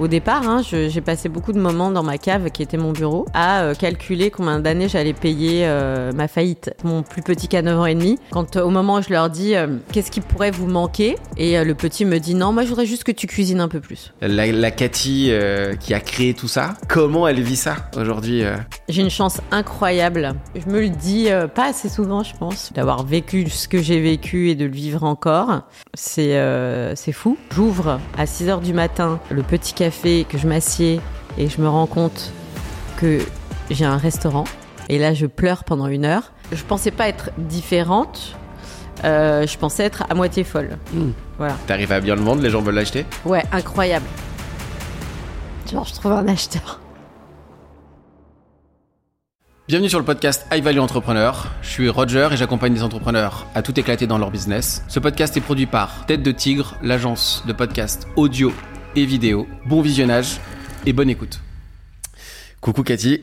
Au départ, hein, j'ai passé beaucoup de moments dans ma cave, qui était mon bureau, à euh, calculer combien d'années j'allais payer euh, ma faillite. Mon plus petit qui a 9 ans et demi, quand euh, au moment où je leur dis qu'est-ce qui pourrait vous manquer, et le petit me dit non, moi je voudrais juste que tu cuisines un peu plus. La, la Cathy qui a créé tout ça, comment elle vit ça aujourd'hui J'ai une chance incroyable. Je me le dis pas assez souvent, je pense, d'avoir vécu ce que j'ai vécu et de le vivre encore. C'est c'est fou. J'ouvre à 6 heures du matin le petit café, que je m'assieds et je me rends compte que j'ai un restaurant. Et là, je pleure pendant une heure. Je pensais pas être différente. Euh, je pensais être à moitié folle. Mm. Voilà. T'arrives à bien le vendre, les gens veulent l'acheter? Ouais, incroyable. Genre, je trouve un acheteur. Bienvenue sur le podcast High Value Entrepreneur. Je suis Roger et j'accompagne des entrepreneurs à tout éclater dans leur business. Ce podcast est produit par Tête de Tigre, l'agence de podcast audio et vidéo. Bon visionnage et bonne écoute. Coucou Cathy,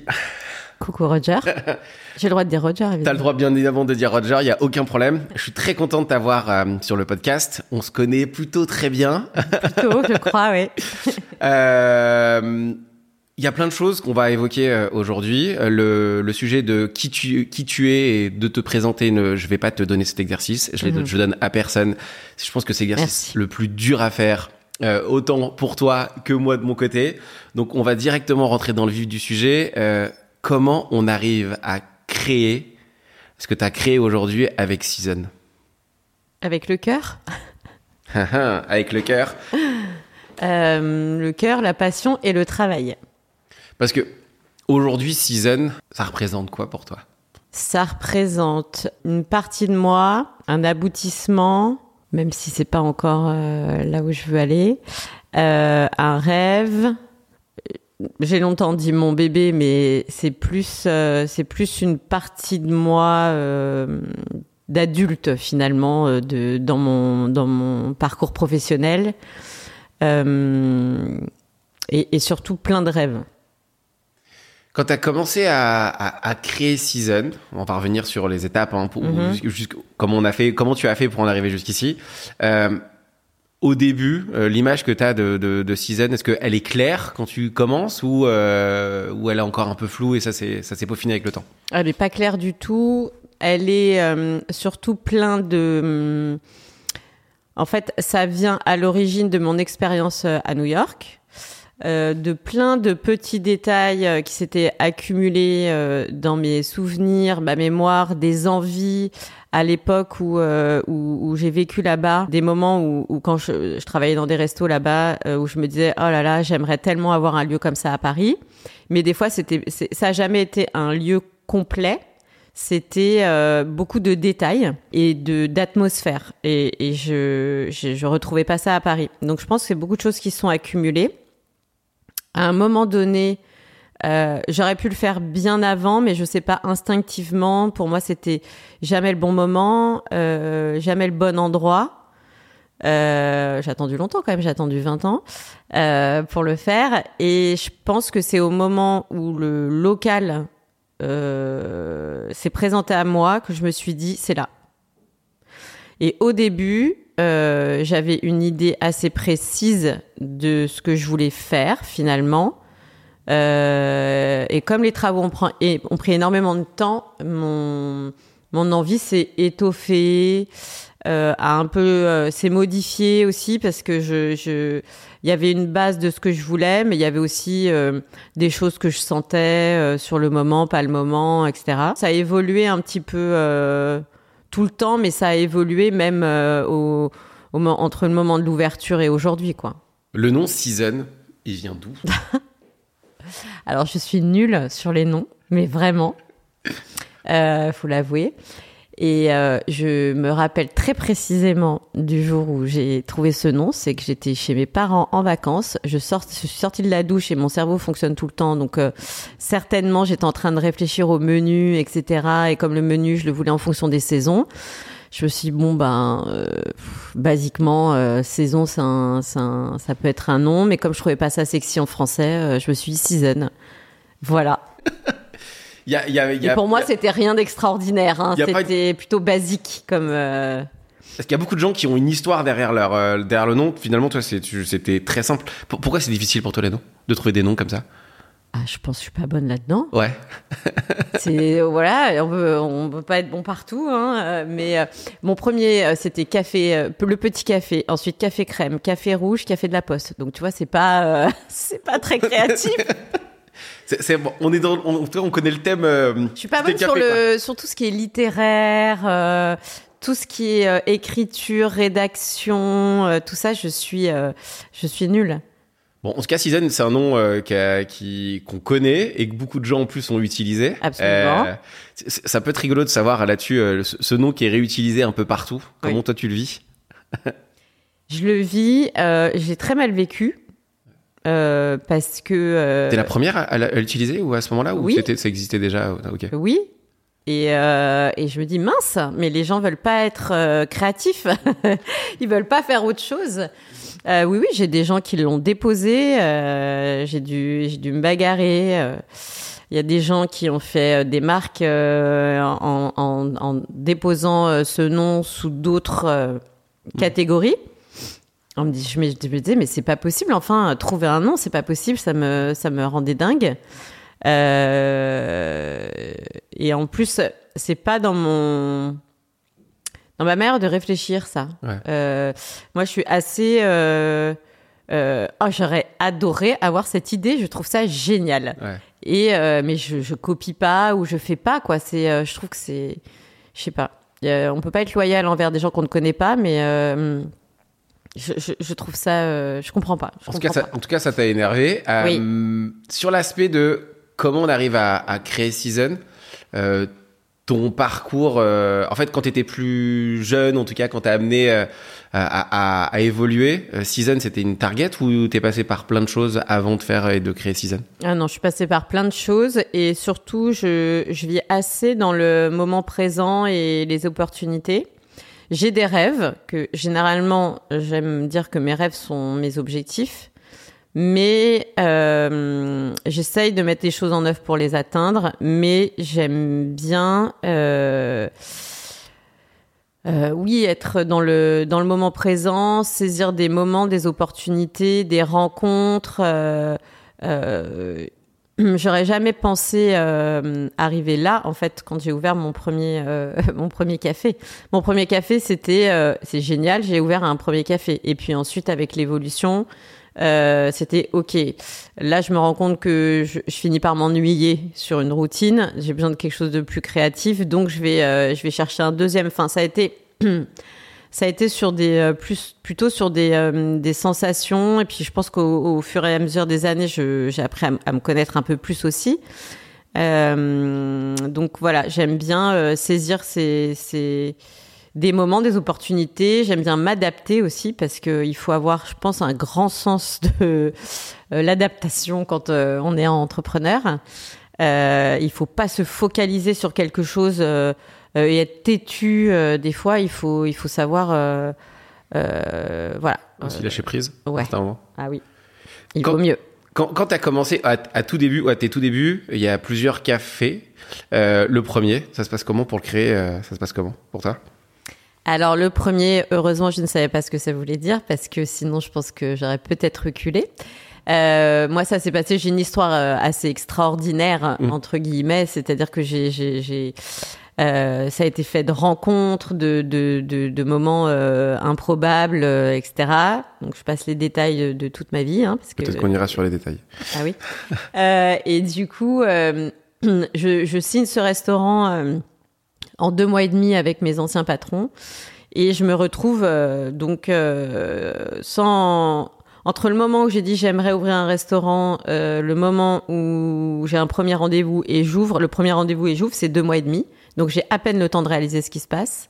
Coucou Roger. J'ai le droit de dire Roger, évidemment. t'as le droit bien évidemment de dire Roger, il y a aucun problème. Je suis très content de t'avoir euh, sur le podcast. On se connaît plutôt très bien. Plutôt, je crois, oui. Euh, Il y a plein de choses qu'on va évoquer euh, aujourd'hui. Euh, Le, le sujet de qui tu, qui tu es et de te présenter, ne, je vais pas te donner cet exercice. Je, le Mhm. je le donne à personne. Je pense que c'est l'exercice le plus dur à faire, euh, autant pour toi que moi de mon côté. Donc, on va directement rentrer dans le vif du sujet. Euh, comment on arrive à créer ce que tu as créé aujourd'hui avec Season Avec le cœur. Avec le cœur. Euh, le cœur, la passion et le travail. Parce que aujourd'hui, Season, ça représente quoi pour toi? Ça représente une partie de moi, un aboutissement, même si c'est pas encore euh, là où je veux aller, euh, un rêve. J'ai longtemps dit mon bébé, mais c'est plus, euh, c'est plus une partie de moi d'adulte finalement dans mon dans mon parcours professionnel et surtout plein de rêves. Quand tu as commencé à, à, à créer Season, on va revenir sur les étapes, hein, pour, Mhm. jusqu'- comment on a fait, comment tu as fait pour en arriver jusqu'ici. Euh, au début, euh, l'image que tu as de, de, de Season, est-ce qu'elle est claire quand tu commences ou, euh, ou elle est encore un peu floue et ça s'est peaufiné avec le temps? Elle n'est pas claire du tout. Elle est surtout plein de. hum, En fait, ça vient à l'origine de mon expérience à New York, euh, de plein de petits détails euh, qui s'étaient accumulés euh, dans mes souvenirs, ma mémoire, des envies à l'époque où, euh, où, où j'ai vécu là-bas, des moments où, où quand je, je travaillais dans des restos là-bas, où je me disais oh là là, j'aimerais tellement avoir un lieu comme ça à Paris. Mais des fois, c'était, ça a jamais été un lieu complet. C'était euh, beaucoup de détails et de d'atmosphère. Et, et je, je je retrouvais pas ça à Paris. Donc je pense que c'est beaucoup de choses qui sont accumulées. À un moment donné, euh, j'aurais pu le faire bien avant, mais je sais pas instinctivement. Pour moi, c'était jamais le bon moment, euh, jamais le bon endroit. Euh, j'ai attendu longtemps quand même, j'ai attendu 20 ans pour le faire. Et je pense que c'est au moment où le local s'est présenté à moi que je me suis dit, c'est là. Et au début, euh, j'avais une idée assez précise de ce que je voulais faire finalement. Euh, et comme les travaux ont, pris- énormément de temps, mon, mon envie s'est étoffée, euh, a un peu euh, s'est modifiée aussi parce que je, il y avait une base de ce que je voulais, mais il y avait aussi euh, des choses que je sentais euh, sur le moment, pas le moment, etc. Ça a évolué un petit peu tout le temps, mais ça a évolué même euh, au, au mo- entre le moment de l'ouverture et aujourd'hui, quoi. Le nom Season, il vient d'où? Alors, je suis nulle sur les noms, mais vraiment, euh, faut l'avouer. Et euh, je me rappelle très précisément du jour où j'ai trouvé ce nom, c'est que j'étais chez mes parents en vacances. Je, je suis sortie de la douche et mon cerveau fonctionne tout le temps, donc euh, certainement j'étais en train de réfléchir au menu, etc. Et comme le menu, je le voulais en fonction des saisons. Je me suis dit, bon ben euh, pff, basiquement euh, saison un, un- ça peut être un nom mais comme je trouvais pas ça sexy en français euh, je me suis dit season voilà Il y a, il y a- il y et a- pour moi c'était rien d'extraordinaire hein. pas- c'était plutôt basique comme euh, Parce qu'il y a beaucoup de gens qui ont une histoire derrière leur euh, derrière le nom. Finalement, toi, c'était très simple. Pour- Pourquoi c'est difficile pour toi les noms de trouver des noms comme ça? Ah, je pense que je suis pas bonne là-dedans. Ouais. C'est voilà, on peut on peut pas être bon partout, hein, euh, mais euh, mon premier euh, c'était café, euh, le petit café, ensuite café crème, café rouge, café de la poste. Donc tu vois, c'est pas euh, c'est pas très créatif. C'est, on est dans, on, en tout cas, on connaît le thème. euh, Je suis pas bonne sur le sur tout ce qui est littéraire, euh, tout ce qui est euh, écriture, rédaction, euh, tout ça, je suis euh, je suis nulle. Bon, en tout cas, Season, c'est un nom euh, qu'a- qui qu'on connaît et que beaucoup de gens en plus ont utilisé. Absolument. c'est- ça peut être rigolo de savoir là-dessus euh, ce, ce nom qui est réutilisé un peu partout. Comment Oui. toi tu le vis? Je le vis, euh, j'ai très mal vécu. Euh, parce que euh, T'es la première à, à l'utiliser ou à ce moment-là ou oui. ça existait déjà. Oui. Et, euh, et je me dis mince, mais les gens veulent pas être créatifs, ils veulent pas faire autre chose. Oui, oui, j'ai des gens qui l'ont déposé, j'ai dû, me bagarrer. Il y a des gens qui ont fait des marques en, en, en déposant ce nom sous d'autres euh, catégories. On me dit, je me je me disais, mais c'est pas possible. Enfin, trouver un nom, c'est pas possible. Ça me, ça me rendait dingue. Euh, et en plus, c'est pas dans mon dans ma manière de réfléchir ça. Ouais. Euh, moi, je suis assez. Euh, oh, j'aurais adoré avoir cette idée. Je trouve ça génial. Ouais. Et mais je, je copie pas ou je fais pas quoi. C'est, je trouve que c'est, je sais pas. On peut pas être loyal envers des gens qu'on ne connaît pas, mais je, je, je trouve ça, euh, je comprends pas. Je En tout, cas, ça, en tout cas, ça t'a énervé. Euh, Sur l'aspect de comment on arrive à, à créer Season, euh, ton parcours, euh, en fait, quand tu étais plus jeune, en tout cas, quand t'as amené à, à- à évoluer, Season, c'était une target ou t'es passé par plein de choses avant de faire et de créer Season? Ah non, je suis passée par plein de choses et surtout, je, je vis assez dans le moment présent et les opportunités. J'ai des rêves que généralement, j'aime dire que mes rêves sont mes objectifs, mais euh, j'essaye de mettre les choses en œuvre pour les atteindre, mais j'aime bien... Euh, euh, oui, être dans le dans le moment présent, saisir des moments, des opportunités, des rencontres. euh, J'aurais jamais pensé euh, arriver là, en fait, quand j'ai ouvert mon premier euh, mon premier café. Mon premier café, c'était euh, c'est génial. J'ai ouvert un premier café, et puis ensuite, avec l'évolution, euh, c'était ok. Là, je me rends compte que je, je finis par m'ennuyer sur une routine. J'ai besoin de quelque chose de plus créatif, donc je vais euh, je vais chercher un deuxième. Enfin, ça a été ça a été sur des euh, plutôt sur des euh, des sensations et puis je pense qu'au au fur et à mesure des années, j'ai appris à, me connaître un peu plus aussi. Euh, donc voilà, j'aime bien saisir ces, ces des moments, des opportunités. J'aime bien m'adapter aussi parce que il faut avoir, je pense, un grand sens de l'adaptation quand on est entrepreneur. Il faut pas se focaliser sur quelque chose et être têtu. euh, des fois, il faut il faut savoir, euh, euh, voilà. Aussi Euh, lâcher prise ouais. ah oui, il Quand- vaut mieux. Quand, quand tu as commencé à, à tout début, ou à tes tout débuts, il y a plusieurs cafés. Euh, le premier, ça se passe comment pour le créer euh, Ça se passe comment pour toi? Alors le premier, heureusement, je ne savais pas ce que ça voulait dire parce que sinon, je pense que j'aurais peut-être reculé. Euh, moi, ça s'est passé. J'ai une histoire euh, assez extraordinaire Mhm. entre guillemets, c'est-à-dire que j'ai, j'ai, j'ai euh, ça a été fait de rencontres, de, de, de, de moments euh, improbables, euh, etc. Donc, je passe les détails de, toute ma vie, hein, parce que Peut-être qu'on ira sur les détails. ah oui. Euh, et du coup, euh, je, je signe ce restaurant euh, en deux mois et demi avec mes anciens patrons. Et je me retrouve euh, donc euh, sans... Entre le moment où j'ai dit j'aimerais ouvrir un restaurant, euh, le moment où j'ai un premier rendez-vous et j'ouvre, le premier rendez-vous et j'ouvre, c'est deux mois et demi. Donc j'ai à peine le temps de réaliser ce qui se passe.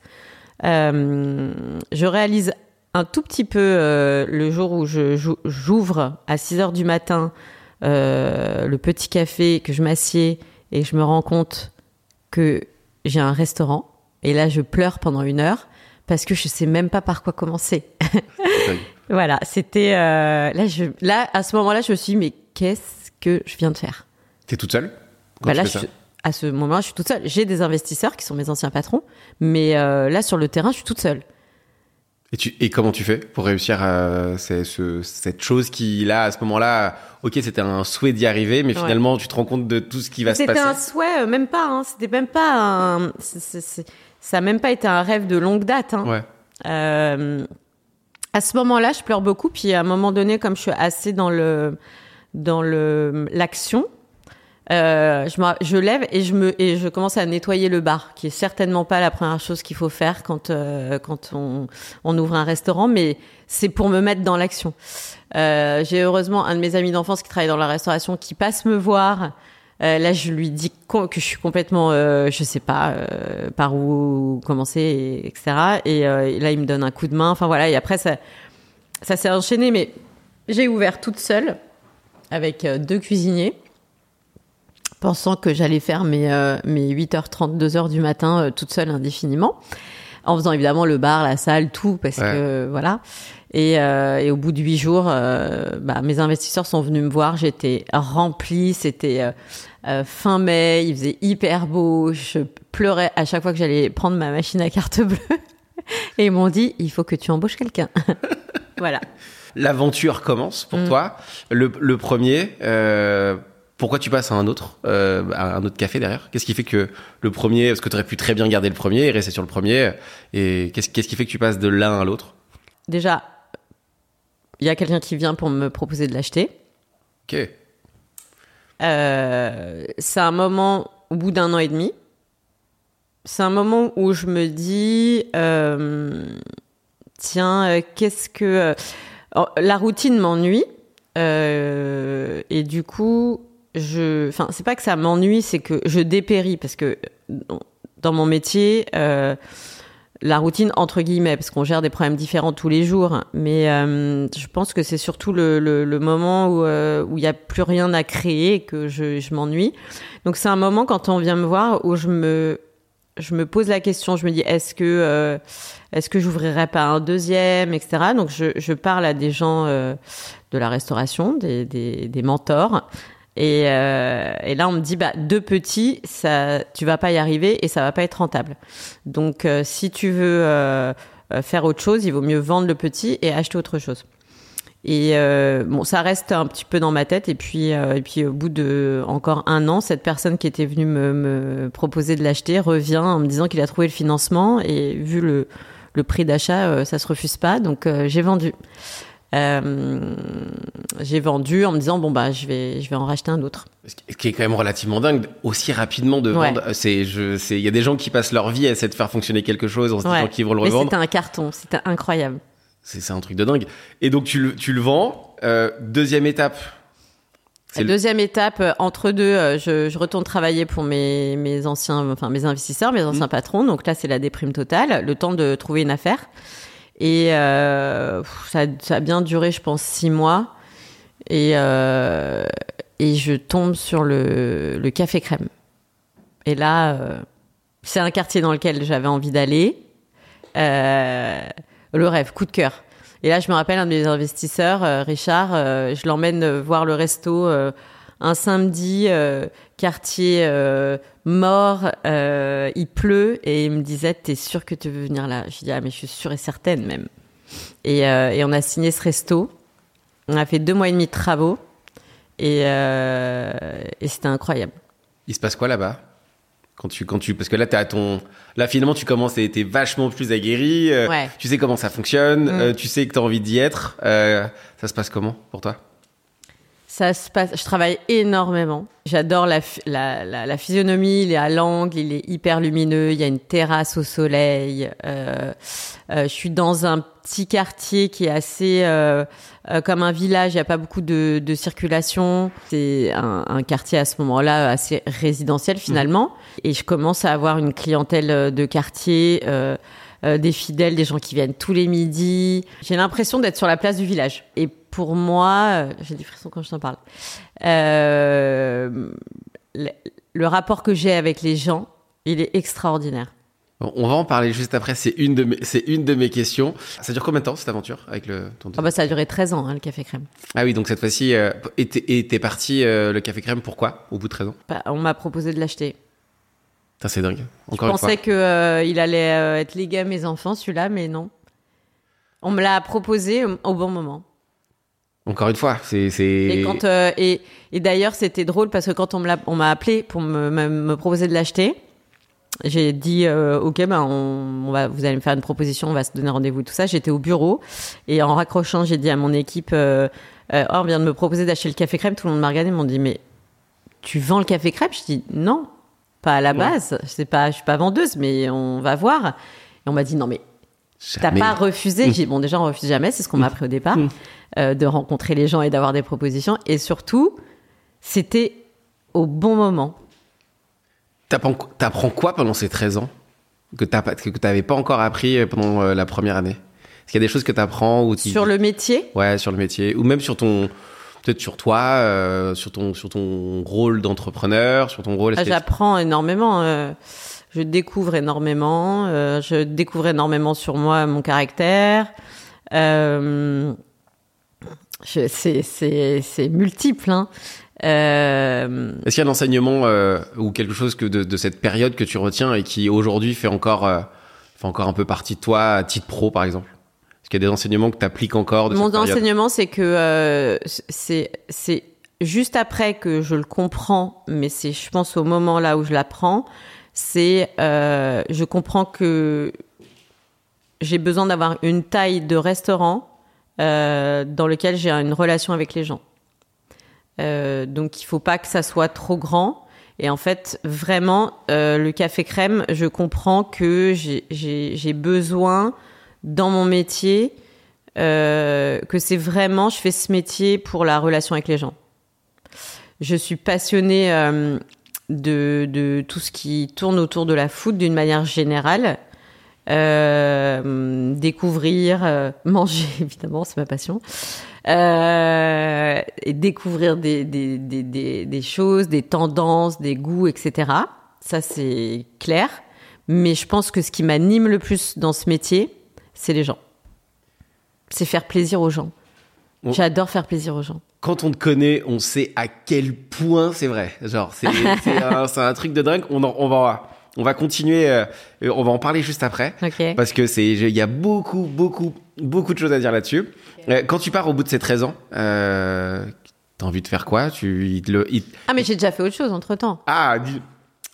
Euh, je réalise un tout petit peu euh, le jour où j'ouvre à 6 heures du matin euh, le petit café, que je m'assieds et je me rends compte que j'ai un restaurant. Et là, je pleure pendant une heure parce que je sais même pas par quoi commencer. voilà, c'était là, je, là, à ce moment-là, je me suis dit, mais qu'est-ce que je viens de faire? T'es toute seule? Quand bah tu là, fais je ça à ce moment, je suis toute seule. J'ai des investisseurs qui sont mes anciens patrons, mais euh, là sur le terrain, je suis toute seule. Et, tu, et comment tu fais pour réussir à, c'est, ce, cette chose qui, là, à ce moment-là, ok, c'était un souhait d'y arriver, mais Ouais. finalement, tu te rends compte de tout ce qui va se C'était passer. un souhait, euh, même pas. Hein, c'était même pas un. ça a même pas été un rêve de longue date. Hein. Ouais. Euh, à ce moment-là, je pleure beaucoup. Puis à un moment donné, comme je suis assez dans le dans le l'action, euh, je, je lève et je me et je commence à nettoyer le bar, qui est certainement pas la première chose qu'il faut faire quand euh, quand on, on ouvre un restaurant, mais c'est pour me mettre dans l'action. Euh, J'ai heureusement un de mes amis d'enfance qui travaille dans la restauration qui passe me voir. Euh, là, je lui dis que je suis complètement, euh, je sais pas par où commencer, et- etc. Et, et là, il me donne un coup de main. Enfin voilà. Et après, ça, ça s'est enchaîné. Mais j'ai ouvert toute seule avec deux cuisiniers, pensant que j'allais faire mes, euh, mes 8h30, 2h du matin euh, toute seule indéfiniment, en faisant évidemment le bar, la salle, tout, parce Ouais. que voilà. Et, euh, et au bout de huit jours, euh, bah, mes investisseurs sont venus me voir. J'étais remplie. C'était euh, euh, fin mai. Il faisait hyper beau. Je pleurais à chaque fois que j'allais prendre ma machine à carte bleue. Et ils m'ont dit, il faut que tu embauches quelqu'un. voilà. L'aventure commence pour Mm. toi. Le, le premier, euh, pourquoi tu passes à un autre, euh, à un autre café derrière? Qu'est-ce qui fait que le premier, parce que tu aurais pu très bien garder le premier et rester sur le premier, et qu'est-ce qui fait que tu passes de l'un à l'autre? Déjà, il y a quelqu'un qui vient pour me proposer de l'acheter. Ok. Euh, c'est un moment au bout d'un an et demi. C'est un moment où je me dis, euh, tiens, qu'est-ce que oh, la routine m'ennuie euh, et du coup, je, enfin, c'est pas que ça m'ennuie, c'est que je dépéris parce que dans mon métier. Euh, la routine entre guillemets parce qu'on gère des problèmes différents tous les jours mais euh, je pense que c'est surtout le, moment où euh, il y a plus rien à créer que je, m'ennuie donc c'est un moment quand on vient me voir où je me pose la question je me dis est-ce que euh, est-ce que j'ouvrirai pas un deuxième etc donc je, parle à des gens de la restauration des mentors et, euh, et là, on me dit, bah, deux petits, ça, tu vas pas y arriver et ça va pas être rentable. Donc, euh, si tu veux euh, faire autre chose, il vaut mieux vendre le petit et acheter autre chose. Et bon, ça reste un petit peu dans ma tête. Et puis, et puis, au bout de encore un an, cette personne qui était venue me, proposer de l'acheter revient en me disant qu'il a trouvé le financement et vu le, le prix d'achat, ça se refuse pas. Donc, j'ai vendu. Euh, j'ai vendu en me disant bon bah je vais je vais en racheter un autre. Ce qui est quand même relativement dingue, aussi rapidement de Ouais. vendre. C'est, je, c'est, il y a des gens qui passent leur vie à essayer de faire fonctionner quelque chose en se disant Ouais. qu'ils vont le revendre. c'était un carton, c'était incroyable. C'est, un truc de dingue. Et donc tu le, tu le vends. Euh, deuxième étape. Le- deuxième étape, euh, entre deux, je, je retourne travailler pour mes, mes anciens, enfin mes investisseurs, mes anciens patrons. Donc là, c'est la déprime totale, le temps de trouver une affaire. Et euh, ça, a bien duré, je pense, six mois. Et, euh, et je tombe sur le, café crème. Et là, euh, c'est un quartier dans lequel j'avais envie d'aller. Le rêve, coup de cœur. Et là, je me rappelle un de mes investisseurs, Richard, je l'emmène voir le resto un samedi, quartier euh, mort, euh, il pleut, et il me disait, t'es sûr que tu veux venir là? Je dis, ah mais je suis sûre et certaine même. Et, euh, et on a signé ce resto. On a fait deux mois et demi de travaux, et, et c'était incroyable. Il se passe quoi là-bas? Quand tu, quand tu, parce que là, ton, là finalement, tu commences, t'es, t'es vachement plus aguerri. Ouais. Tu sais comment ça fonctionne. Mm. tu sais que t'as envie d'y être. ça se passe comment pour toi? Ça se passe. Je travaille énormément. J'adore la, ph- la, la, la physionomie. Il est à l'angle, il est hyper lumineux. Il y a une terrasse au soleil. Euh, euh, je suis dans un petit quartier qui est assez euh, comme un village. Il n'y a pas beaucoup de, de circulation. C'est un, un quartier à ce moment-là assez résidentiel finalement. Et je commence à avoir une clientèle de quartier. Euh, des fidèles, des gens qui viennent tous les midis. J'ai l'impression d'être sur la place du village. Et pour moi, euh, j'ai des frissons quand je t'en parle. Euh, le, le rapport que j'ai avec les gens, il est extraordinaire. On va en parler juste après. C'est une de mes, c'est une de mes questions. Ça dure combien de temps cette aventure avec le ton Ah bah ça a duré 13 ans, hein, le café crème. Ah oui, donc cette fois-ci, euh, et t'es, et t'es parti euh, le café crème. Pourquoi Au bout de 13 ans? Bah, on m'a proposé de l'acheter. C'est dingue. Je Encore une fois. pensais que euh, il allait euh, être légué à mes enfants, celui-là, mais non. On me l'a proposé au bon moment. Encore une fois, c'est. Et quand euh, et, et d'ailleurs c'était drôle parce que quand on m'a appelé pour me, me, me proposer de l'acheter, j'ai dit euh, ok ben on, on va vous allez me faire une proposition, on va se donner rendez-vous tout ça. J'étais au bureau et en raccrochant j'ai dit à mon équipe euh, euh, oh, on vient de me proposer d'acheter le café crème. Tout le monde m'a regardé, ils m'ont dit mais tu vends le café crème? Je dis non, pas à la Ouais. base. C'est pas je suis pas vendeuse mais on va voir. Et on m'a dit non mais T'as pas refusé. J'ai dit, bon, déjà, on refuse jamais, c'est ce qu'on m'a appris au départ, Mm. Euh, de rencontrer les gens et d'avoir des propositions. Et surtout, c'était au bon moment. T'apprends t'apprends quoi pendant ces 13 ans que t'as pas- que t'avais pas encore appris pendant euh, la première année? Est-ce qu'il y a des choses que t'apprends ou. Sur le métier, Ouais, sur le métier ou même sur ton peut-être sur toi, euh, sur ton sur ton rôle d'entrepreneur, sur ton rôle. ah, j'apprends énormément. euh, je découvre énormément. euh, je découvre énormément sur moi, mon caractère. C'est, multiple. Hein. Euh, Est-ce qu'il y a un enseignement euh, ou quelque chose que de, de cette période que tu retiens et qui aujourd'hui fait encore euh, fait encore un peu partie de toi à titre pro par exemple? Est-ce qu'il y a des enseignements que tu appliques encore de Mon cette enseignement, c'est que c'est c'est juste après que je le comprends, mais c'est je pense au moment là où je l'apprends, c'est je comprends que j'ai besoin d'avoir une taille de restaurant euh, dans lequel j'ai une relation avec les gens. Euh, donc il faut pas que ça soit trop grand. Et en fait, vraiment, euh, le café crème, je comprends que j'ai- besoin dans mon métier euh, que c'est vraiment, je fais ce métier pour la relation avec les gens. Je suis passionnée euh, de, de tout ce qui tourne autour de la food d'une manière générale. Euh, découvrir, euh, manger évidemment, c'est ma passion. Euh, et découvrir des, des, des, des, des choses, des tendances, des goûts, etc. Ça c'est clair. Mais je pense que ce qui m'anime le plus dans ce métier, c'est les gens. C'est faire plaisir aux gens. J'adore faire plaisir aux gens. Quand on te connaît, on sait à quel point c'est vrai. Genre, c'est un, un truc de dingue. On, en- on va on va continuer. euh, on va en parler juste après. Parce que c'est, il y a beaucoup, beaucoup, beaucoup de choses à dire là-dessus. Euh, Quand tu pars au bout de ces 13 ans, euh, t'as envie de faire quoi? Tu, il le, il- Ah mais j'ai déjà fait autre chose entre temps. ah,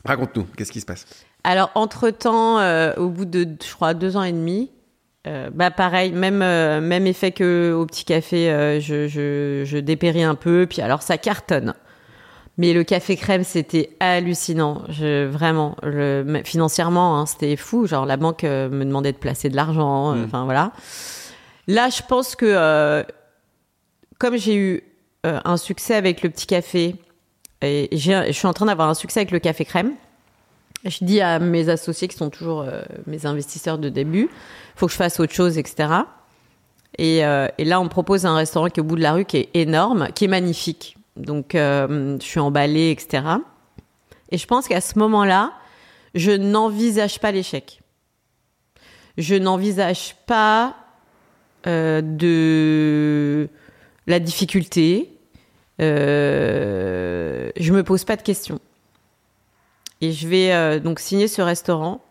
raconte-nous, qu'est-ce qui se passe? Alors entre temps, au bout de je crois deux ans et demi, euh, bah pareil, même euh, même effet que au petit café, euh, je, je je dépéris un peu. Puis alors ça cartonne. Mais le café crème, c'était hallucinant. Je, vraiment, le, financièrement, hein, c'était fou. Genre, la banque euh, me demandait de placer de l'argent. euh, Mm. Enfin, voilà. Là, je pense que, euh, comme j'ai eu un succès avec le petit café, et je suis en train d'avoir un succès avec le café crème, je dis à mes associés qui sont toujours mes investisseurs de début, faut que je fasse autre chose, etc. Et, et là, on me propose un restaurant qui est au bout de la rue, qui est énorme, qui est magnifique. Donc, euh, je suis emballée, etc. Et je pense qu'à ce moment-là, je n'envisage pas l'échec. Je n'envisage pas euh, de la difficulté. Euh, je me pose pas de questions. Et je vais euh, donc signer ce restaurant.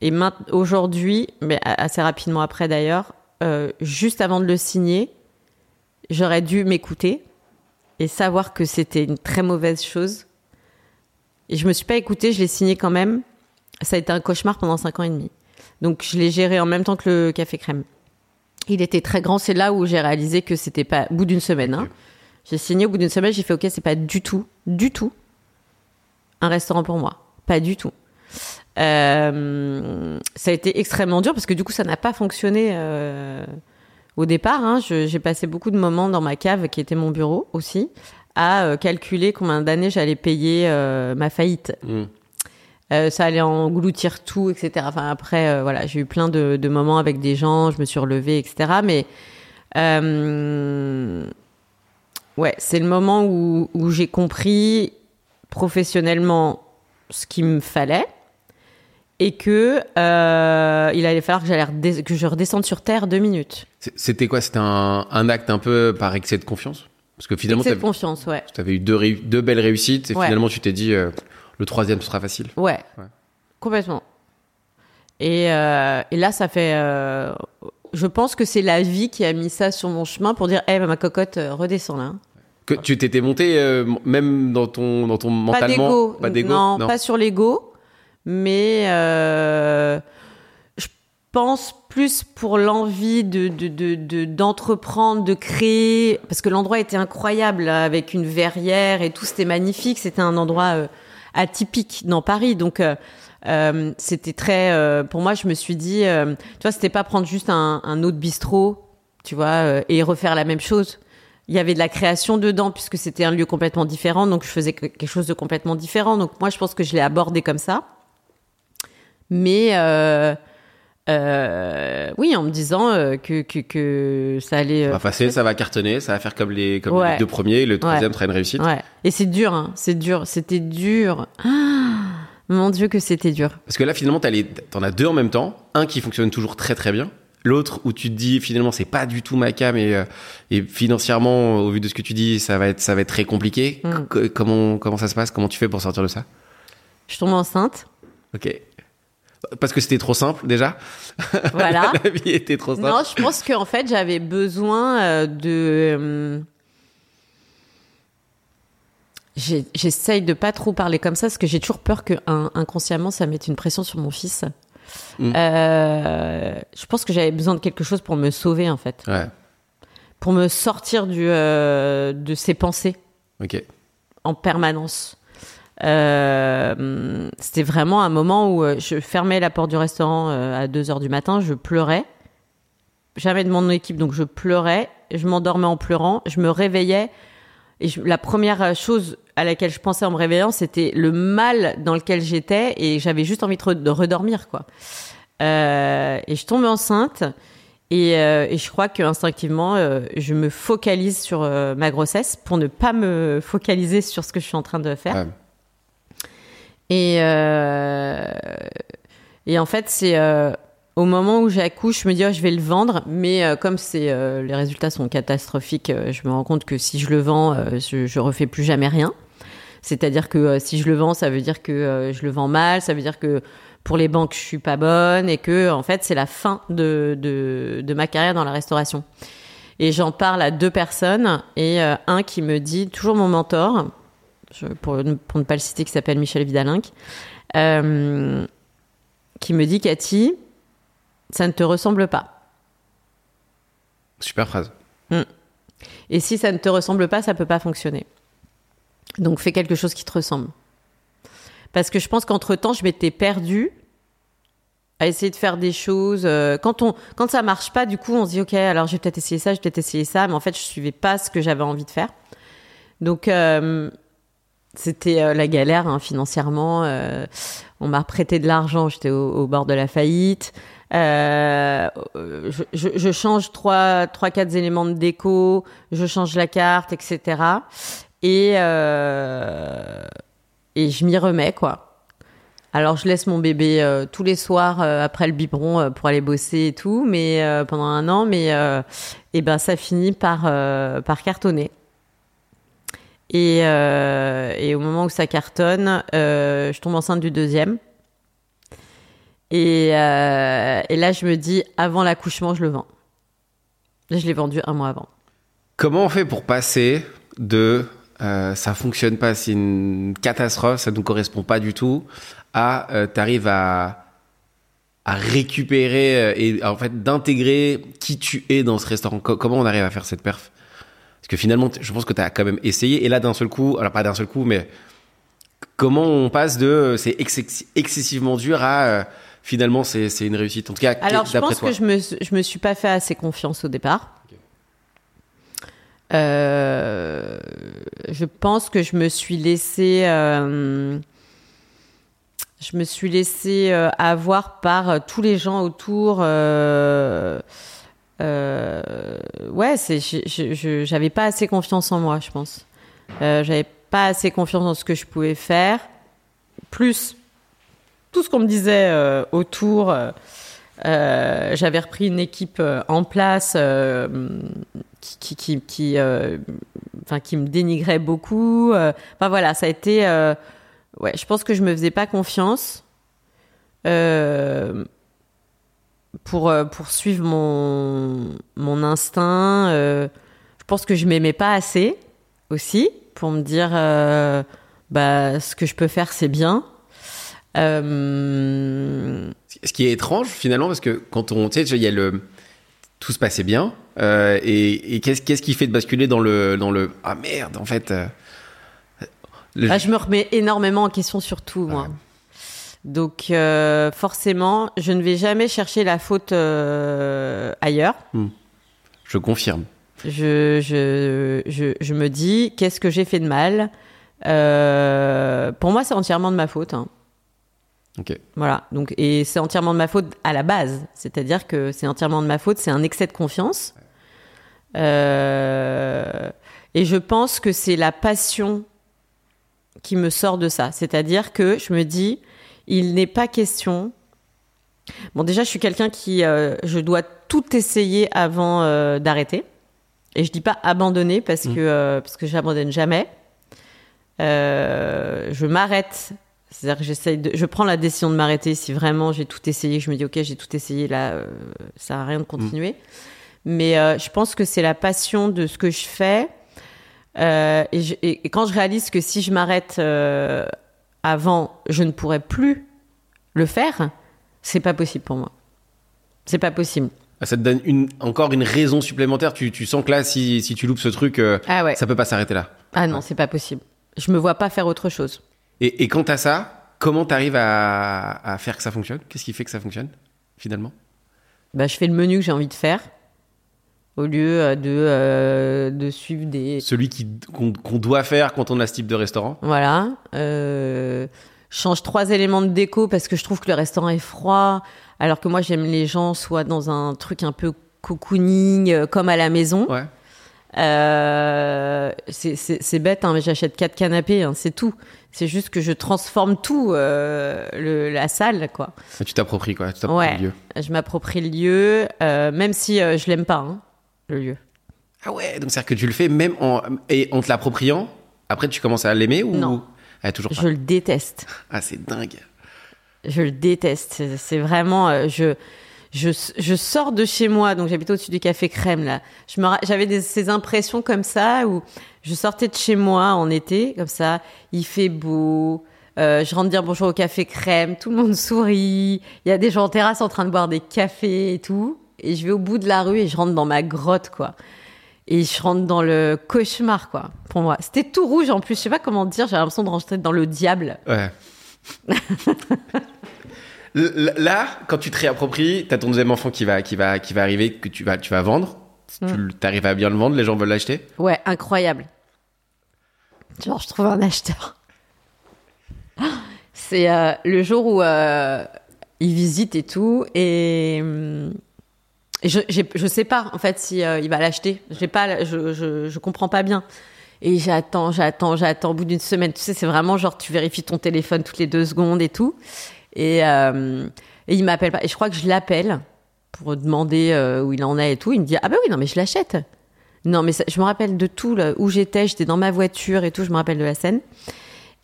Et aujourd'hui, mais assez rapidement après d'ailleurs, juste avant de le signer, j'aurais dû m'écouter et savoir que c'était une très mauvaise chose. Et je me suis pas écoutée, je l'ai signé quand même. Ça a été un cauchemar pendant cinq ans et demi. Donc je l'ai géré en même temps que le café crème. Il était très grand, c'est là où j'ai réalisé que c'était pas au bout d'une semaine. hein. J'ai signé au bout d'une semaine, j'ai fait ok, c'est pas du tout, du tout un restaurant pour moi, pas du tout. Euh, ça a été extrêmement dur parce que du coup ça n'a pas fonctionné euh, au départ. hein. J'ai passé beaucoup de moments dans ma cave qui était mon bureau aussi à euh, calculer combien d'années j'allais payer euh, ma faillite. Hmm. Euh, ça allait engloutir tout, etc. Enfin après, voilà, j'ai eu plein de, de moments avec des gens, je me suis relevée, etc. Mais ouais, c'est le moment où, où j'ai compris professionnellement ce qu'il me fallait et que euh, il allait falloir que que je redescende sur terre deux minutes. C'était quoi? C'était un, un acte un peu par excès de confiance? Parce que finalement, Excès de confiance, ouais. avais eu deux, belles réussites et Ouais. finalement, tu t'es dit, euh, le troisième, sera facile. Ouais. Ouais. Complètement. Et, euh, et là, ça fait. je pense que c'est la vie qui a mis ça sur mon chemin pour dire, hé, ma cocotte, redescends là. Que tu t'étais monté même dans ton dans ton Pas mentalement? d'ego. pas d'ego? Non, pas sur l'ego, mais euh, je pense plus pour l'envie de de- de- de- d'entreprendre, de, créer, parce que l'endroit était incroyable avec une verrière et tout, c'était magnifique. C'était un endroit euh, atypique dans Paris, donc. euh, euh, c'était très euh, pour moi je me suis dit tu vois c'était pas prendre juste un, un autre bistrot tu vois et refaire la même chose il y avait de la création dedans puisque c'était un lieu complètement différent donc je faisais que- quelque chose de complètement différent donc moi je pense que je l'ai abordé comme ça mais euh, euh, oui en me disant euh, que, que que ça allait Ça va passer, ça va cartonner, ça va faire comme les comme Ouais. les deux premiers, le troisième sera une réussite. ouais et c'est dur hein, c'est dur c'était dur Ah, mon dieu que c'était dur Parce que là, finalement, t'en as deux en même temps. Un qui fonctionne toujours très très bien. L'autre où tu te dis finalement c'est pas du tout ma cam et, euh, et financièrement au vu de ce que tu dis ça va être ça va être très compliqué. Mm. Comment comment ça se passe? Comment tu fais pour sortir de ça? Je tombe enceinte Ok. Parce que c'était trop simple déjà. voilà La vie était trop simple. Non, je pense qu'en fait, j'avais besoin euh, de. euh, J'essaye de pas trop parler comme ça parce que j'ai toujours peur que un- inconsciemment ça mette une pression sur mon fils. Mm. Euh, je pense que j'avais besoin de quelque chose pour me sauver en fait, Ouais. pour me sortir du euh, de ses pensées Ok. en permanence. Euh, C'était vraiment un moment où euh, je fermais la porte du restaurant euh, à 2 heures du matin, je pleurais. Jamais de mon équipe, donc je pleurais. Je m'endormais en pleurant. Je me réveillais. Et la première chose à laquelle je pensais en me réveillant, c'était le mal dans lequel j'étais et j'avais juste envie de, re- de redormir, quoi. Et je tombe enceinte et, je crois que instinctivement, euh, je me focalise sur ma grossesse pour ne pas me focaliser sur ce que je suis en train de faire. Et, euh, et en fait, c'est euh, au moment où j'accouche, je me dis, oh, je vais le vendre. Mais euh, comme les résultats sont catastrophiques, je me rends compte que si je le vends, je, je refais plus jamais rien. C'est-à-dire que si je le vends, ça veut dire que je le vends mal, ça veut dire que pour les banques, je suis pas bonne et que en fait, c'est la fin de, ma carrière dans la restauration. Et j'en parle à deux personnes et un qui me dit, toujours mon mentor, je- pour, ne- pour ne pas le citer, qui s'appelle Michel Vidalinck, euh, qui me dit Cathy, ça ne te ressemble pas. Super phrase. Et si ça ne te ressemble pas, ça peut pas fonctionner. Donc fais quelque chose qui te ressemble. Parce que je pense qu'entre temps, je m'étais perdue à essayer de faire des choses. euh, Quand on, quand ça marche pas, du coup, on se dit ok, alors je vais peut-être essayer ça, je vais peut-être essayer ça, mais en fait, je suivais pas ce que j'avais envie de faire. Donc euh, c'était euh, la galère hein, financièrement. euh, on m'a prêté de l'argent, j'étais au, bord de la faillite. Euh, je, change trois, trois, quatre éléments de déco, je change la carte, etc. Et et je m'y remets quoi. Alors je laisse mon bébé tous les soirs après le biberon pour aller bosser et tout, mais pendant un an, mais et ben ça finit par par cartonner. Et, euh, et au moment où ça cartonne, euh, je tombe enceinte du deuxième. Et, euh, et là, je me dis, avant l'accouchement, je le vends. Là, je l'ai vendu un mois avant. Comment on fait pour passer de euh, ça fonctionne pas, c'est une catastrophe, ça nous correspond pas du tout, à euh, t'arrives à à récupérer et en fait d'intégrer qui tu es dans ce restaurant? Co- comment on arrive à faire cette perf? Parce que finalement, je pense que tu as quand même essayé et là d'un seul coup, alors pas d'un seul coup, mais comment on passe de euh, c'est exce- excessivement dur à euh, finalement c'est une réussite. En tout cas, Alors, je pense toi. que je me, je me suis pas fait assez confiance au départ. Euh, je pense que je me suis laissé, euh, je me suis laissé avoir par tous les gens autour. euh, ouais, c'est, j'avais pas assez confiance en moi, je pense. Euh, j'avais pas assez confiance dans ce que je pouvais faire. Plus tout ce qu'on me disait euh, autour. euh, euh, j'avais repris une équipe euh, en place euh, qui, qui, qui, euh, enfin, qui me dénigrait beaucoup. euh. Enfin voilà, ça a été. euh, ouais, je pense que je me faisais pas confiance. Pour euh, pour suivre mon mon instinct. euh, je pense que je m'aimais pas assez aussi pour me dire euh, bah ce que je peux faire c'est bien. Euh, Ce qui est étrange finalement, parce que quand on, tu sais, il y a le, tout se passait bien, et, et qu'est-ce, qu'est-ce qui fait de basculer dans le, dans le, ah merde, en fait. le- bah, je me remets énormément en question sur tout moi. Donc euh, forcément, je ne vais jamais chercher la faute euh, ailleurs. je confirme. Je, je, je, je me dis, qu'est-ce que j'ai fait de mal? Euh, Pour moi, c'est entièrement de ma faute. hein. Ok. Voilà. Donc, et c'est entièrement de ma faute à la base. C'est-à-dire que c'est entièrement de ma faute. C'est un excès de confiance. Et je pense que c'est la passion qui me sort de ça. C'est-à-dire que je me dis, il n'est pas question. Bon, déjà, je suis quelqu'un qui, euh, je dois tout essayer avant euh, d'arrêter. Et je dis pas abandonner parce que euh, parce que j'abandonne jamais. Euh, je m'arrête. C'est-à-dire que j'essaye de, je prends la décision de m'arrêter si vraiment j'ai tout essayé, je me dis ok j'ai tout essayé là, ça sert à rien de continuer. Mais euh, je pense que c'est la passion de ce que je fais. Et, je- et- et quand je réalise que si je m'arrête avant, je ne pourrais plus le faire, c'est pas possible pour moi. C'est pas possible. Ah, Ça te donne une, encore une raison supplémentaire? Tu, tu sens que là, si, si tu loupes ce truc, euh, Ah ouais. ça peut pas s'arrêter là. Ah non, c'est pas possible. Je me vois pas faire autre chose. Et, et quant à ça, comment t'arrives à, à faire que ça fonctionne? Qu'est-ce qui fait que ça fonctionne finalement? Bah, je fais le menu que j'ai envie de faire au lieu euh, de, euh, de suivre des. Celui qui, qu'on, doit faire quand on a ce type de restaurant Voilà. Euh, change trois éléments de déco parce que je trouve que le restaurant est froid, alors que moi j'aime les gens soit dans un truc un peu cocooning, euh, comme à la maison. Ouais. C'est- bête, hein, mais j'achète quatre canapés, hein, c'est tout. C'est juste que je transforme tout, le, la salle, quoi. Tu t'appropries quoi Tu t'appropries Ouais. le lieu. Je m'approprie le lieu, même si je l'aime pas, hein, le lieu. Ah ouais, donc c'est-à-dire que tu le fais même en, et en te l'appropriant. Après, tu commences à l'aimer ou Non. Ah, toujours pas. Je le déteste. Ah, c'est dingue. Je le déteste. C'est- vraiment. euh, je, je, je sors de chez moi, donc j'habite au-dessus du café crème là. J'avais ces impressions comme ça où je sortais de chez moi en été, comme ça. Il fait beau. euh, je rentre dire bonjour au café crème. Tout le monde sourit. Il y a des gens en terrasse en train de boire des cafés et tout. Et je vais au bout de la rue et je rentre dans ma grotte quoi. Et je rentre dans le cauchemar quoi. Pour moi, c'était tout rouge en plus. Je sais pas comment dire. J'ai l'impression de rentrer dans le diable. Ouais. Là, quand tu te réappropries, t'as ton deuxième enfant qui va, qui va, qui va arriver, que tu vas, tu vas vendre. Tu arrives à bien le vendre, les gens veulent l'acheter. Ouais, incroyable. Genre, je trouve un acheteur. C'est euh, le jour où euh, il visite et tout, et, hum, je, je sais pas en fait si euh, il va l'acheter. Je, je, je comprends pas bien. Et j'attends, j'attends, j'attends. Au bout d'une semaine, tu sais, c'est vraiment genre tu vérifies ton téléphone toutes les deux secondes et tout. Et, euh, et il m'appelle pas. Et je crois que je l'appelle pour demander euh, où il en est et tout. Il me dit ah bah oui non mais je l'achète. Non, mais je me rappelle de tout, où j'étais, j'étais dans ma voiture et tout, je me rappelle de la scène.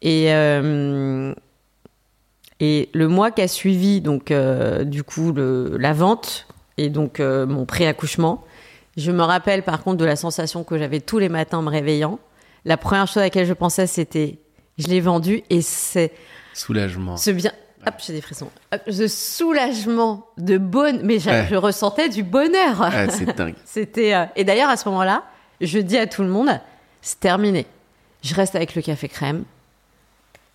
Et, euh, le mois qui a suivi, donc, du coup, la vente et donc euh, mon pré-accouchement, je me rappelle par contre de la sensation que j'avais tous les matins en me réveillant. La première chose à laquelle je pensais, c'était je l'ai vendu et c'est Soulagement. ce bien. Hop, j'ai des frissons. Hop, ce soulagement de bonne. Mais Ouais. je ressentais du bonheur. C'est dingue. C'était euh, et d'ailleurs à ce moment-là, je dis à tout le monde, c'est terminé. Je reste avec le café crème.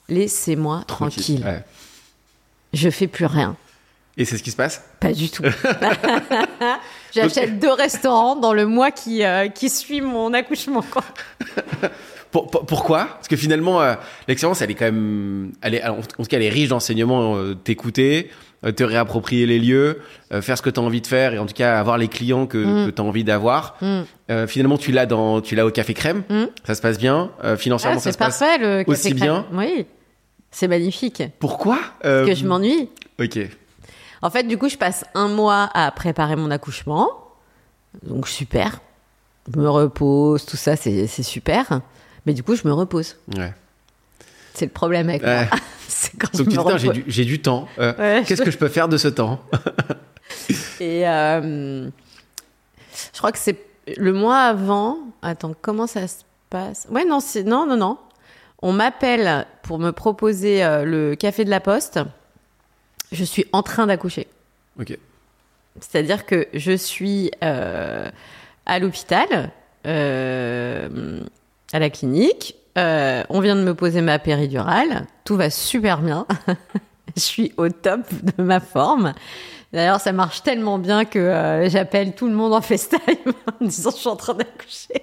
Laissez-moi tranquille. Ouais. Je fais plus rien. Et c'est ce qui se passe Pas du tout. J'achète deux restaurants dans le mois qui euh, qui suit mon accouchement. Quoi. Pour- pour- pourquoi? Parce que finalement, euh, l'expérience, elle est quand même, elle est, en tout cas, elle est riche d'enseignements. euh, T'écouter, euh, te réapproprier les lieux, faire ce que tu as envie de faire et en tout cas avoir les clients que, tu as envie d'avoir. Mm. Finalement, tu l'as dans, tu l'as au café crème. Mm. Ça se passe bien. Financièrement, Ah, ça se passe. le café aussi crème. bien. Oui, c'est magnifique. Pourquoi? Euh, Que je m'ennuie. Ok. En fait, du coup, je passe un mois à préparer mon accouchement. Donc, super. Je me repose, tout ça, c'est super. Mais du coup, je me repose. Ouais. C'est le problème avec Ouais. moi. c'est quand Donc j'ai du, temps. Euh, Ouais, Qu'est-ce je- que je peux faire de ce temps Et euh, je crois que c'est le mois avant. Attends, comment ça se passe? Ouais, non, c'est non, non, non. On m'appelle pour me proposer euh, le café de la Poste. Je suis en train d'accoucher. Ok. C'est-à-dire que je suis euh, à l'hôpital, euh, à la clinique. Euh, on vient de me poser ma péridurale. Tout va super bien. je suis au top de ma forme. D'ailleurs, ça marche tellement bien que j'appelle tout le monde en FaceTime en disant je suis en train d'accoucher.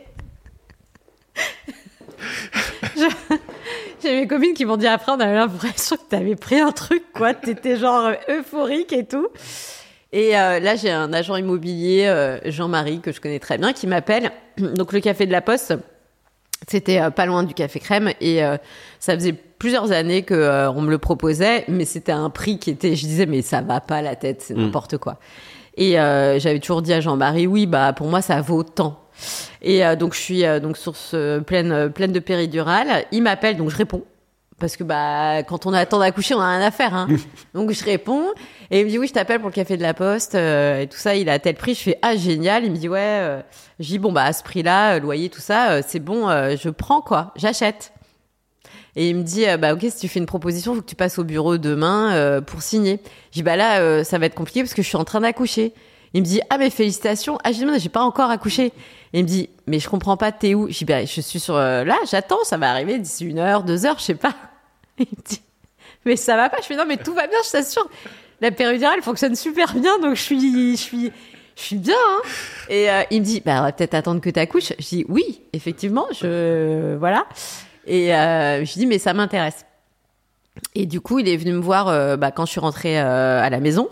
Je- J'ai mes copines qui m'ont dit après, on avait l'impression que t'avais pris un truc, quoi. T'étais genre euh, euphorique et tout. Et euh, là, j'ai un agent immobilier, euh, Jean-Marie, que je connais très bien, qui m'appelle. Donc, le café de la Poste, c'était euh, pas loin du café crème. Et ça faisait plusieurs années que on me le proposait, mais c'était un prix qui était. Je disais, mais ça va pas la tête, c'est Mm. n'importe quoi. Et j'avais toujours dit à Jean-Marie, oui, bah pour moi, ça vaut tant. Et euh, donc, je suis euh, donc sur ce pleine, euh, pleine de péridurale. Il m'appelle, donc je réponds. Parce que bah quand on attend d'accoucher, on a rien à faire. Hein. Donc je réponds et il me dit oui, je t'appelle pour le café de la Poste euh, et tout ça. Il a tel prix. Je fais ah génial. Il me dit ouais. Je dis bon bah à ce prix-là, euh, loyer tout ça, c'est bon. je prends quoi, j'achète. Et il me dit euh, bah ok si tu fais une proposition, faut que tu passes au bureau demain euh, pour signer. Dis bah là euh, ça va être compliqué parce que je suis en train d'accoucher. Il me dit ah mais félicitations. Ah mais j'ai pas encore accouché. Il me dit mais je comprends pas t'es où? Dis bah je suis sur euh, là j'attends ça va arriver d'ici une heure deux heures je sais pas. Il me dit mais ça va pas. Je fais non mais tout va bien je t'assure. La péridurale fonctionne super bien donc je suis je suis je suis bien. Hein. Et euh, il me dit bah on va peut-être attendre que t'accouches. Je dis oui effectivement je voilà. Et euh, je dis mais ça m'intéresse. Et du coup, il est venu me voir euh, bah, quand je suis rentrée euh, à la maison.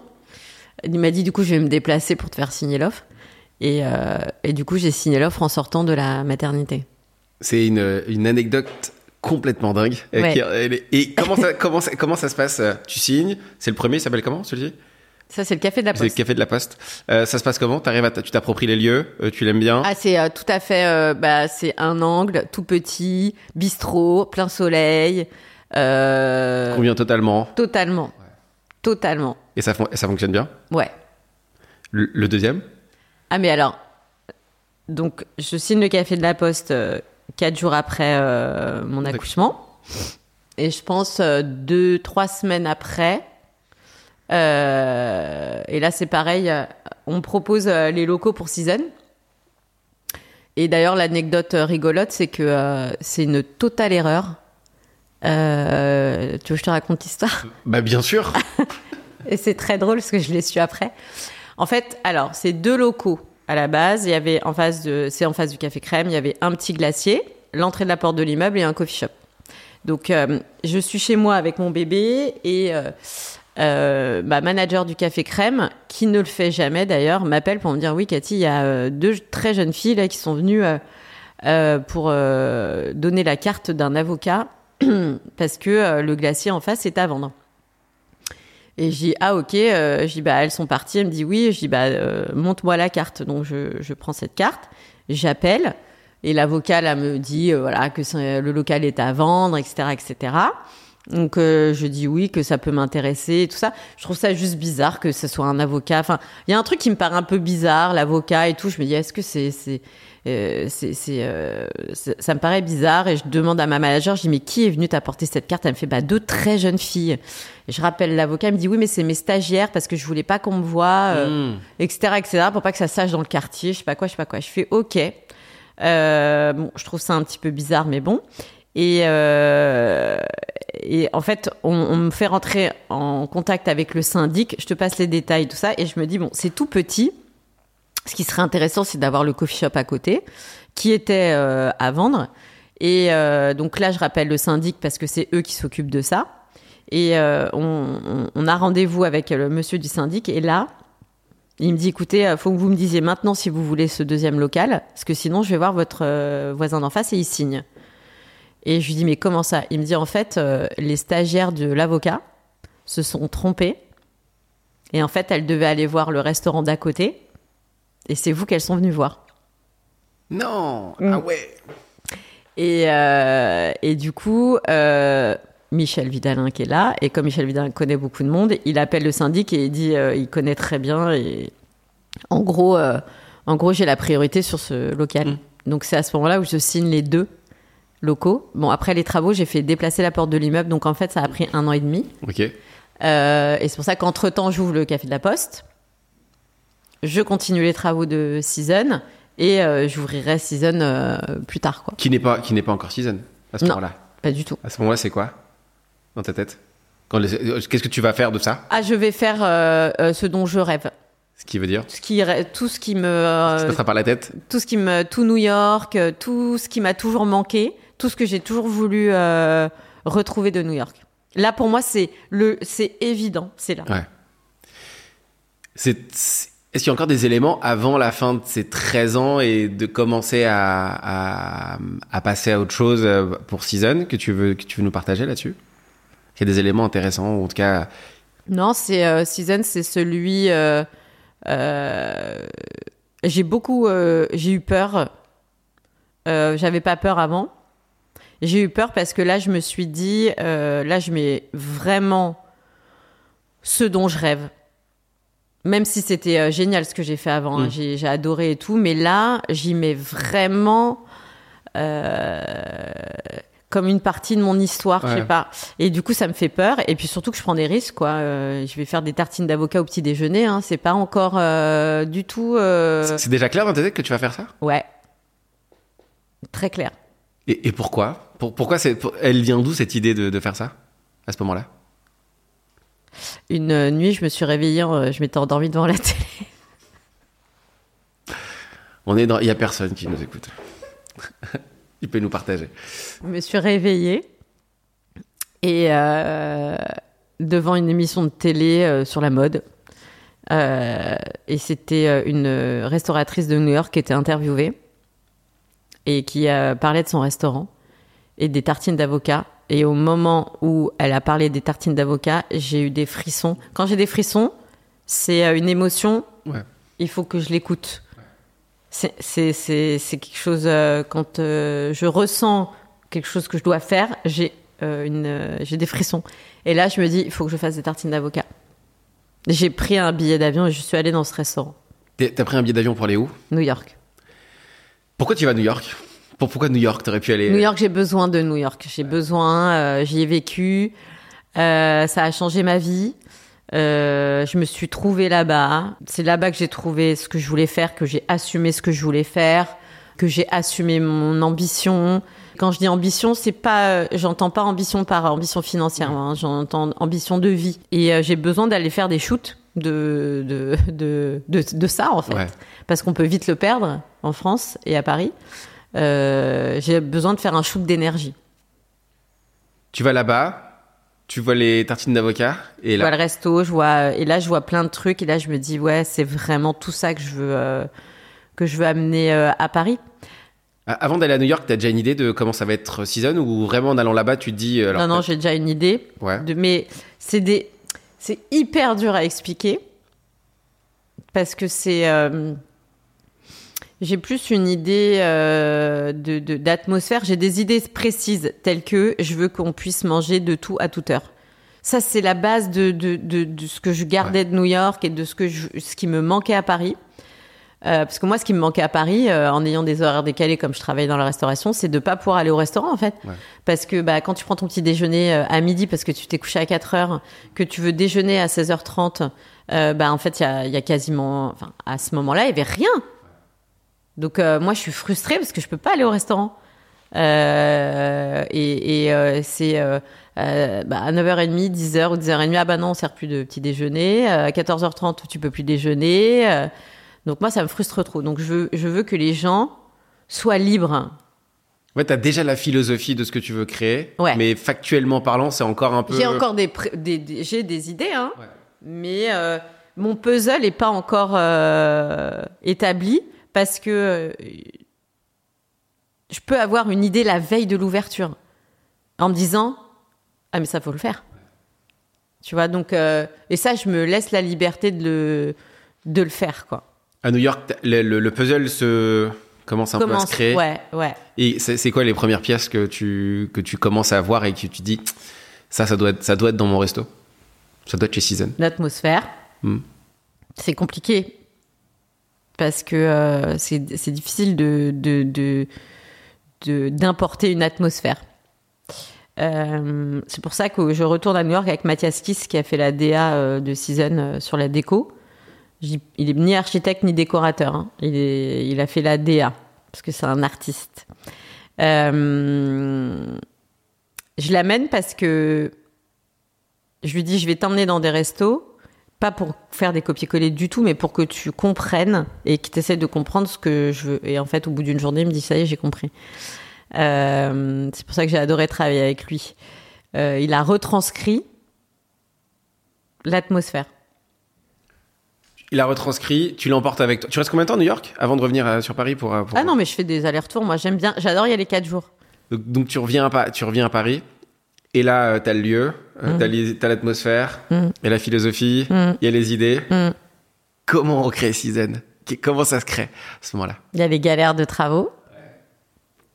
Il m'a dit du coup, je vais me déplacer pour te faire signer l'offre. Et, euh, et du coup, j'ai signé l'offre en sortant de la maternité. C'est une, une anecdote complètement dingue. Ouais. qui- Et comment ça, comment, ça, comment ça se passe euh, Tu signes C'est le premier, il s'appelle comment celui-ci Ça, c'est le café de la C'est le poste. café de la Poste. Euh, ça se passe comment? T'arrives à Tu t'appropries les lieux euh, Tu l'aimes bien? Ah, c'est euh, tout à fait. bah, c'est un angle tout petit, bistrot, plein soleil. Convient totalement. totalement. Totalement. Et ça, fon- et ça fonctionne bien? Ouais. le, le deuxième? Ah mais alors, donc je signe le café de la Poste euh, quatre jours après euh, mon accouchement, et je pense euh, deux trois semaines après. euh, et là c'est pareil, euh, on me propose les locaux pour Season. Et d'ailleurs l'anecdote rigolote c'est que c'est une totale erreur. Tu veux que je te raconte l'histoire? Bah bien sûr et c'est très drôle parce que je l'ai su après. En fait, alors, c'est deux locaux à la base. Il y avait en face de, c'est en face du Café Crème, il y avait un petit glacier, l'entrée de la porte de l'immeuble et un coffee shop. Donc, euh, je suis chez moi avec mon bébé et euh, euh, ma manager du Café Crème, qui ne le fait jamais d'ailleurs, m'appelle pour me dire oui, Cathy, il y a deux très jeunes filles là qui sont venues pour donner la carte d'un avocat parce que le glacier en face est à vendre. Et j'ai ah ok, euh, dis, bah, elles sont parties. Elle me dit oui. Je dis, bah, euh, montre-moi la carte. Donc, je, je prends cette carte, j'appelle. Et l'avocat, là, me dit, euh, voilà, que le local est à vendre, etc., etc. Donc, je dis oui, que ça peut m'intéresser et tout ça. Je trouve ça juste bizarre que ce soit un avocat. Enfin, il y a un truc qui me paraît un peu bizarre, l'avocat et tout. Je me dis, est-ce que c'est, c'est, euh, c'est, euh, c'est- ça me paraît bizarre et je demande à ma manager, je dis mais qui est venu t'apporter cette carte? Elle me fait bah deux très jeunes filles. Et je rappelle l'avocat, il me dit oui mais c'est mes stagiaires parce que je voulais pas qu'on me voie, euh, Mmh. etc etc pour pas que ça sache dans le quartier, je sais pas quoi, je sais pas quoi. Je fais ok. Euh, bon, je trouve ça un petit peu bizarre mais bon. Et, euh, et en fait, on, on me fait rentrer en contact avec le syndic. Je te passe les détails, tout ça, et je me dis bon, c'est tout petit. Ce qui serait intéressant, c'est d'avoir le coffee shop à côté, qui était euh, à vendre. Et euh, donc là, je rappelle le syndic parce que c'est eux qui s'occupent de ça. Et euh, on, a rendez-vous avec le monsieur du syndic. Et là, il me dit écoutez, faut que vous me disiez maintenant si vous voulez ce deuxième local, parce que sinon, je vais voir votre voisin d'en face et il signe. Et je lui dis mais comment ça? Il me dit en fait, les stagiaires de l'avocat se sont trompés. Et en fait, elles devaient aller voir le restaurant d'à côté. Et c'est vous qu'elles sont venues voir. Non Mm. Ah ouais Et, euh, et du coup, euh, Michel Vidalin qui est là, et comme Michel Vidalin connaît beaucoup de monde, il appelle le syndic et il dit, euh, il connaît très bien, et En gros, en gros, j'ai la priorité sur ce local. Mm. Donc c'est à ce moment-là où je signe les deux locaux. Bon, après les travaux, j'ai fait déplacer la porte de l'immeuble, donc en fait, ça a pris un an et demi. Ok. Et c'est pour ça qu'entre temps, j'ouvre le café de la Poste. Je continue les travaux de Season et euh, j'ouvrirai Season euh, plus tard, quoi. Qui n'est pas, qui n'est pas encore season à ce moment-là? Pas du tout. À ce moment-là, c'est quoi? Dans ta tête? Euh, Qu'est-ce que tu vas faire de ça? Ah, je vais faire euh, ce dont je rêve. Ce qui veut dire? Ce qui, tout ce qui me, Ça passera par la tête? tout ce qui me, tout New York, tout ce qui m'a toujours manqué, tout ce que j'ai toujours voulu retrouver de New York. Là, pour moi, c'est le, c'est évident, c'est là. Ouais. C'est- est-ce qu'il y a encore des éléments avant la fin de ces 13 ans et de commencer à, passer à autre chose euh, pour Season que tu veux, que tu veux nous partager là-dessus? Il y a des éléments intéressants, ou en tout cas, Non, c'est euh, Season, c'est celui. euh, j'ai beaucoup, j'ai eu peur. J'avais pas peur avant. J'ai eu peur parce que là, je me suis dit, là, je mets vraiment ce dont je rêve. Même si c'était euh, génial ce que j'ai fait avant, hein, Mm. j'ai adoré et tout, mais là, j'y mets vraiment euh, comme une partie de mon histoire, je Ouais. sais pas. Et du coup, ça me fait peur. Et puis surtout que je prends des risques, quoi. Euh, je vais faire des tartines d'avocat au petit déjeuner. Hein. C'est pas encore euh, du tout. euh, c'est- déjà clair dans ta tête que tu vas faire ça? Ouais. Très clair. et, et pourquoi? Pour- Pourquoi c'est, elle vient d'où cette idée de, de faire ça à ce moment-là? Une nuit, je me suis réveillée, je m'étais endormie devant la télé. On est dans, il y a personne qui nous écoute. il peut nous partager. Je me suis réveillée et euh, devant une émission de télé euh, sur la mode. Euh, et c'était une restauratrice de New York qui était interviewée et qui parlait de son restaurant et des tartines d'avocat. Et au moment où elle a parlé des tartines d'avocat, j'ai eu des frissons. Quand j'ai des frissons, c'est euh, une émotion. Ouais. Il faut que je l'écoute. C'est- quelque chose, euh, quand euh, je ressens quelque chose que je dois faire, j'ai euh, des frissons. Et là, je me dis, il faut que je fasse des tartines d'avocat. J'ai pris un billet d'avion et je suis allée dans ce restaurant, T'as pris un billet d'avion pour aller où? New York. Pourquoi tu vas à New York? Pour- Pourquoi New York T'aurais pu aller? New York, j'ai besoin de New York. J'ai besoin, euh, j'y ai vécu. Euh, ça a changé ma vie. Euh, je me suis trouvée là-bas. C'est là-bas que j'ai trouvé ce que je voulais faire, que j'ai assumé ce que je voulais faire, que j'ai assumé mon ambition. Quand je dis ambition, c'est pas, j'entends pas ambition par ambition financière, hein, j'entends ambition de vie. Et j'ai besoin d'aller faire des shoots de de, de de de ça en fait, Ouais. parce qu'on peut vite le perdre en France et à Paris. Euh, j'ai besoin de faire un shoot d'énergie. Tu vas là-bas, tu vois les tartines d'avocat, et Je vois le resto, je vois et là je vois plein de trucs et là je me dis ouais c'est vraiment tout ça que je veux euh, que je veux amener euh, à Paris. A- avant d'aller à New York, t'as déjà une idée de comment ça va être season ou vraiment en allant là-bas, tu te dis. alors, non non j'ai déjà une idée. Ouais. De, mais c'est des c'est hyper dur à expliquer parce que c'est euh, j'ai plus une idée euh, de de- d'atmosphère. J'ai des idées précises telles que je veux qu'on puisse manger de tout à toute heure. Ça c'est la base de, de, de, ce que je gardais de New York et de ce que je, ce qui me manquait à Paris. Euh, parce que moi, ce qui me manquait à Paris, euh, en ayant des horaires décalés comme je travaille dans la restauration, c'est de pas pouvoir aller au restaurant en fait. Ouais. Parce que bah, quand tu prends ton petit déjeuner euh, à midi parce que tu t'es couché à 4 heures, que tu veux déjeuner à 16h30, euh, bah, en fait, il y a, y a quasiment. Enfin, à ce moment-là, il y avait rien. Donc, euh, moi, je suis frustrée parce que je peux pas aller au restaurant. Euh, et et euh, c'est bah, à 9h30, 10h ou 10h30, ah bah non, on sert plus de petit déjeuner. À 14h30, tu peux plus déjeuner. Donc, moi, ça me frustre trop. Donc, je veux, je veux que les gens soient libres. Ouais, t'as déjà la philosophie de ce que tu veux créer, Ouais. mais factuellement parlant, c'est encore un peu. J'ai encore des, pré- des, des- j'ai des idées, hein, Ouais. mais mon puzzle n'est pas encore établi parce que euh, je peux avoir une idée la veille de l'ouverture en me disant ah mais ça faut le faire. Tu vois donc euh, et ça je me laisse la liberté de le de le faire quoi. À New York, le, le- le puzzle se commence un peu à Commence- se créer. ouais ouais. Et c'est c'est quoi les premières pièces que tu, que tu commences à voir et que tu dis ça, ça doit être, ça doit être dans mon resto Ça doit être chez Season. L'atmosphère, Hmm. c'est compliqué parce que euh, c'est difficile de d'importer une atmosphère. Euh, c'est pour ça que je retourne à New York avec Mathias Kiss qui a fait la DA euh, de Season sur la déco. Il est ni architecte ni décorateur. hein. Il, a fait la DA parce que c'est un artiste. Je l'amène parce que je lui dis je vais t'emmener dans des restos, pas pour faire des copier-coller du tout, mais pour que tu comprennes et que tu essaies de comprendre ce que je veux. Et en fait, au bout d'une journée, il me dit ça y est, j'ai compris. Euh, c'est pour ça que j'ai adoré travailler avec lui. Euh, il a retranscrit l'atmosphère. Il a retranscrit, tu l'emportes avec toi. Tu restes combien de temps à New York avant de revenir euh, sur Paris pour, pour- Ah non, mais je fais des allers-retours. Moi, j'aime bien. J'adore y aller quatre jours. Donc, donc tu reviens à, tu reviens à Paris et là euh, t'as le lieu, euh, t'as l'atmosphère, Mm. et la philosophie, Mm. il y a les idées. Mm. Comment on crée Season? Comment ça se crée à ce moment-là? Il y a les galères de travaux.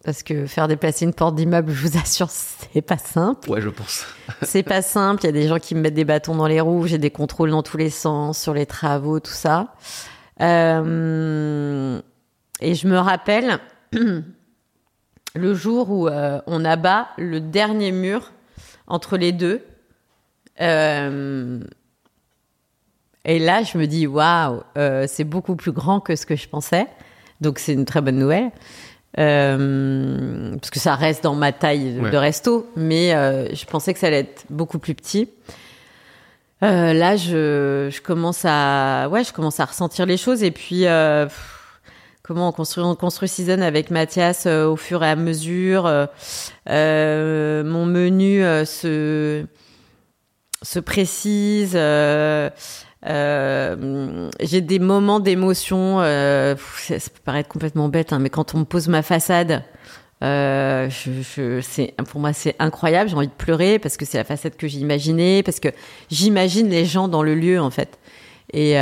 Parce que faire déplacer une porte d'immeuble, je vous assure, c'est pas simple. Ouais, je pense. C'est pas simple. Il y a des gens qui me mettent des bâtons dans les roues. J'ai des contrôles dans tous les sens sur les travaux, tout ça. Euh, et je me rappelle le jour où euh, on abat le dernier mur entre les deux. Euh, et là, je me dis, waouh, euh, c'est beaucoup plus grand que ce que je pensais. Donc, c'est une très bonne nouvelle. Euh, parce que ça reste dans ma taille de resto, mais euh, je pensais que ça allait être beaucoup plus petit. Euh, là, je, je commence à, ouais, je commence à ressentir les choses et puis pff, comment on construit, on construit Season avec Mathias au fur et à mesure. mon menu se se précise. euh, euh, j'ai des moments d'émotion. Euh, ça, peut paraître complètement bête, hein, mais quand on me pose ma façade, euh, pour moi c'est incroyable. J'ai envie de pleurer parce que c'est la façade que j'ai imaginée, parce que j'imagine les gens dans le lieu en fait. Et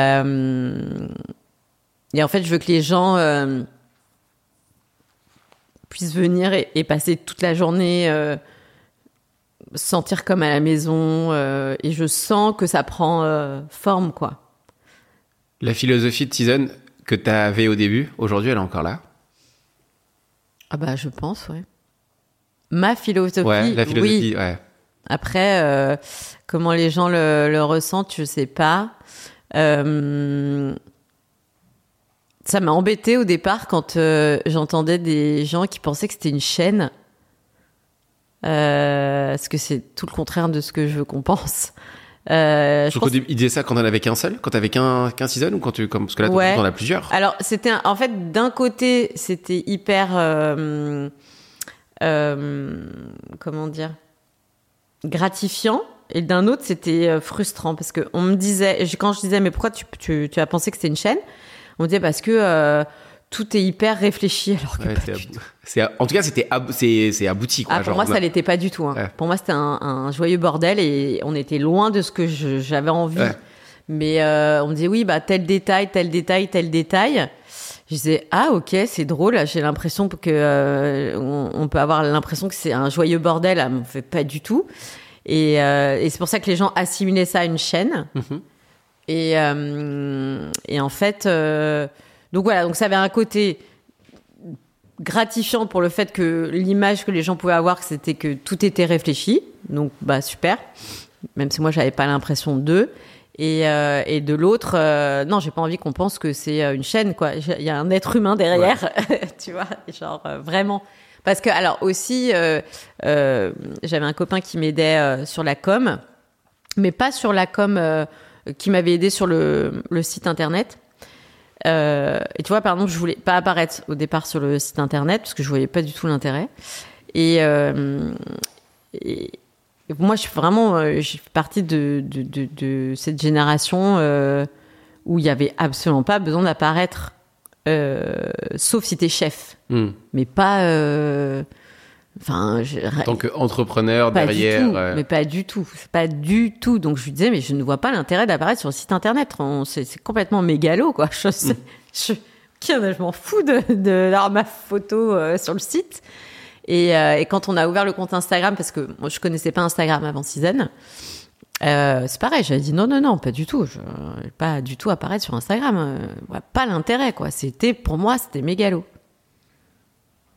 et en fait, je veux que les gens puissent venir et passer toute la journée. Se sentir comme à la maison euh, et je sens que ça prend euh, forme quoi. La philosophie de Season que tu avais au début, aujourd'hui, elle est encore là? Ah bah je pense ouais. Ma philosophie, Ouais, la oui. philosophie, ouais. Après euh, comment les gens le, le ressentent, je sais pas. Ça m'a embêté au départ quand j'entendais des gens qui pensaient que c'était une chaîne. Euh, parce que c'est tout le contraire de ce que je veux qu'on pense. Euh, je pense- qu'au début, il disait ça quand on avait qu'un seul, quand t'avais qu'un qu'un Season ou quand tu. Comme, parce que là, Ouais. t'en as plusieurs. Alors, c'était en fait d'un côté, c'était hyper euh, euh, comment dire gratifiant, et d'un autre, c'était frustrant parce que on me disait, quand je disais mais pourquoi tu, tu, tu as pensé que c'était une chaîne, on me disait parce que tout est hyper réfléchi alors que Ouais, pas du en tout cas, c'était ab- c'est abouti. Quoi, ah, pour genre, moi, ça l'était pas du tout. hein. Ouais. Pour moi, c'était un, un joyeux bordel et on était loin de ce que j'avais envie. Ouais. Mais euh, on me disait oui, bah tel détail, tel détail, tel détail. Je disais ah ok, c'est drôle. J'ai l'impression que euh, on, on peut avoir l'impression que c'est un joyeux bordel. Ah, mais fait pas du tout. Et, euh, et c'est pour ça que les gens assimilaient ça à une chaîne. Mhm. Et, et en fait, donc voilà, donc ça avait un côté gratifiant pour le fait que l'image que les gens pouvaient avoir, c'était que tout était réfléchi. Donc, bah super. Même si moi, j'avais pas l'impression d'eux. Et, euh, et de l'autre, euh, non, j'ai pas envie qu'on pense que c'est euh, une chaîne, quoi. Il y a un être humain derrière, tu vois, genre euh, vraiment. Parce que, alors aussi, euh, j'avais un copain qui m'aidait sur la com, mais pas sur la com qui m'avait aidé sur le, le site internet. Euh, et tu vois, par exemple, je voulais pas apparaître au départ sur le site internet parce que je voyais pas du tout l'intérêt. Et, euh, et- et moi, je suis vraiment, euh, je fais partie de, de, de, de cette génération euh, où il y avait absolument pas besoin d'apparaître, sauf si t'es chef, hmm. mais pas. Enfin, je- En tant qu'entrepreneur derrière. tout, euh, mais pas du tout, pas du tout. Donc je lui disais, mais je ne vois pas l'intérêt d'apparaître sur le site internet. C'est complètement mégalo, quoi. Je, sais- je, je m'en fous de de- ma photo euh, sur le site. Et, euh, et quand on a ouvert le compte Instagram, parce que moi je connaissais pas Instagram avant Euh, c'est pareil, j'avais dit non, non, non, pas du tout. Je vais pas du tout apparaître sur Instagram. Euh, pas l'intérêt, quoi. C'était, pour moi, c'était mégalo.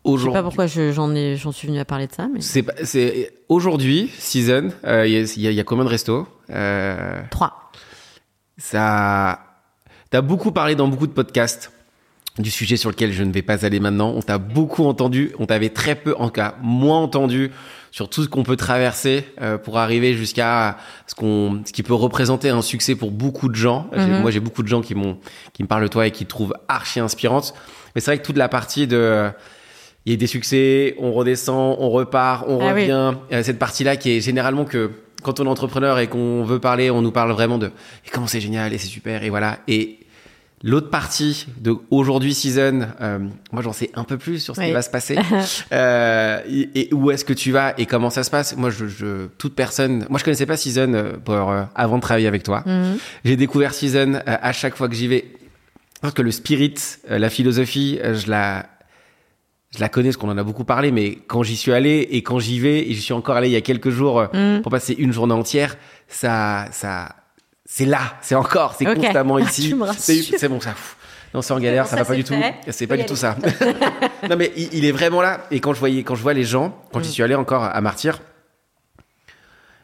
Je sais Aujourd'hui, pas pourquoi je- j'en suis venue à parler de ça, mais c'est, aujourd'hui, season, euh, il y, a- il y a- il y a combien de restos euh, trois. Ça, t'as beaucoup parlé dans beaucoup de podcasts du sujet sur lequel je ne vais pas aller maintenant. On t'a beaucoup entendu, on t'avait très peu, en tout cas moins entendu sur tout ce qu'on peut traverser euh, pour arriver jusqu'à ce qu'on, ce qui peut représenter un succès pour beaucoup de gens. Mhm. Moi, j'ai beaucoup de gens qui m'ont, qui me parlent de toi et qui te trouvent archi inspirante. Mais c'est vrai que toute la partie de il y a des succès, on redescend, on repart, on Ah revient. Euh, Cette partie-là qui est généralement que quand on est entrepreneur et qu'on veut parler, on nous parle vraiment de et comment c'est génial et c'est super et voilà. Et l'autre partie de aujourd'hui season, euh, moi j'en sais un peu plus sur ce qui va se passer Euh, et, et où est-ce que tu vas et comment ça se passe? Moi, je, je toute personne, moi je connaissais pas season pour, euh, avant de travailler avec toi. Mhm. J'ai découvert Season à chaque fois que j'y vais. Parce que le spirit, la philosophie, je la, je la connais parce qu'on en a beaucoup parlé, mais quand j'y suis allé et quand j'y vais, et j'y suis encore allé il y a quelques jours euh, Mhm. pour passer une journée entière, ça, ça, c'est là, c'est encore, c'est constamment ici. Tu me c'est, bon ça. pff. Non, c'est en galère, bon, ça, ça, va pas du tout. C'est pas du tout ça. non, mais il, il est vraiment là. Et quand je voyais, quand je vois les gens, quand Mm. j'y suis allé encore à Martyr,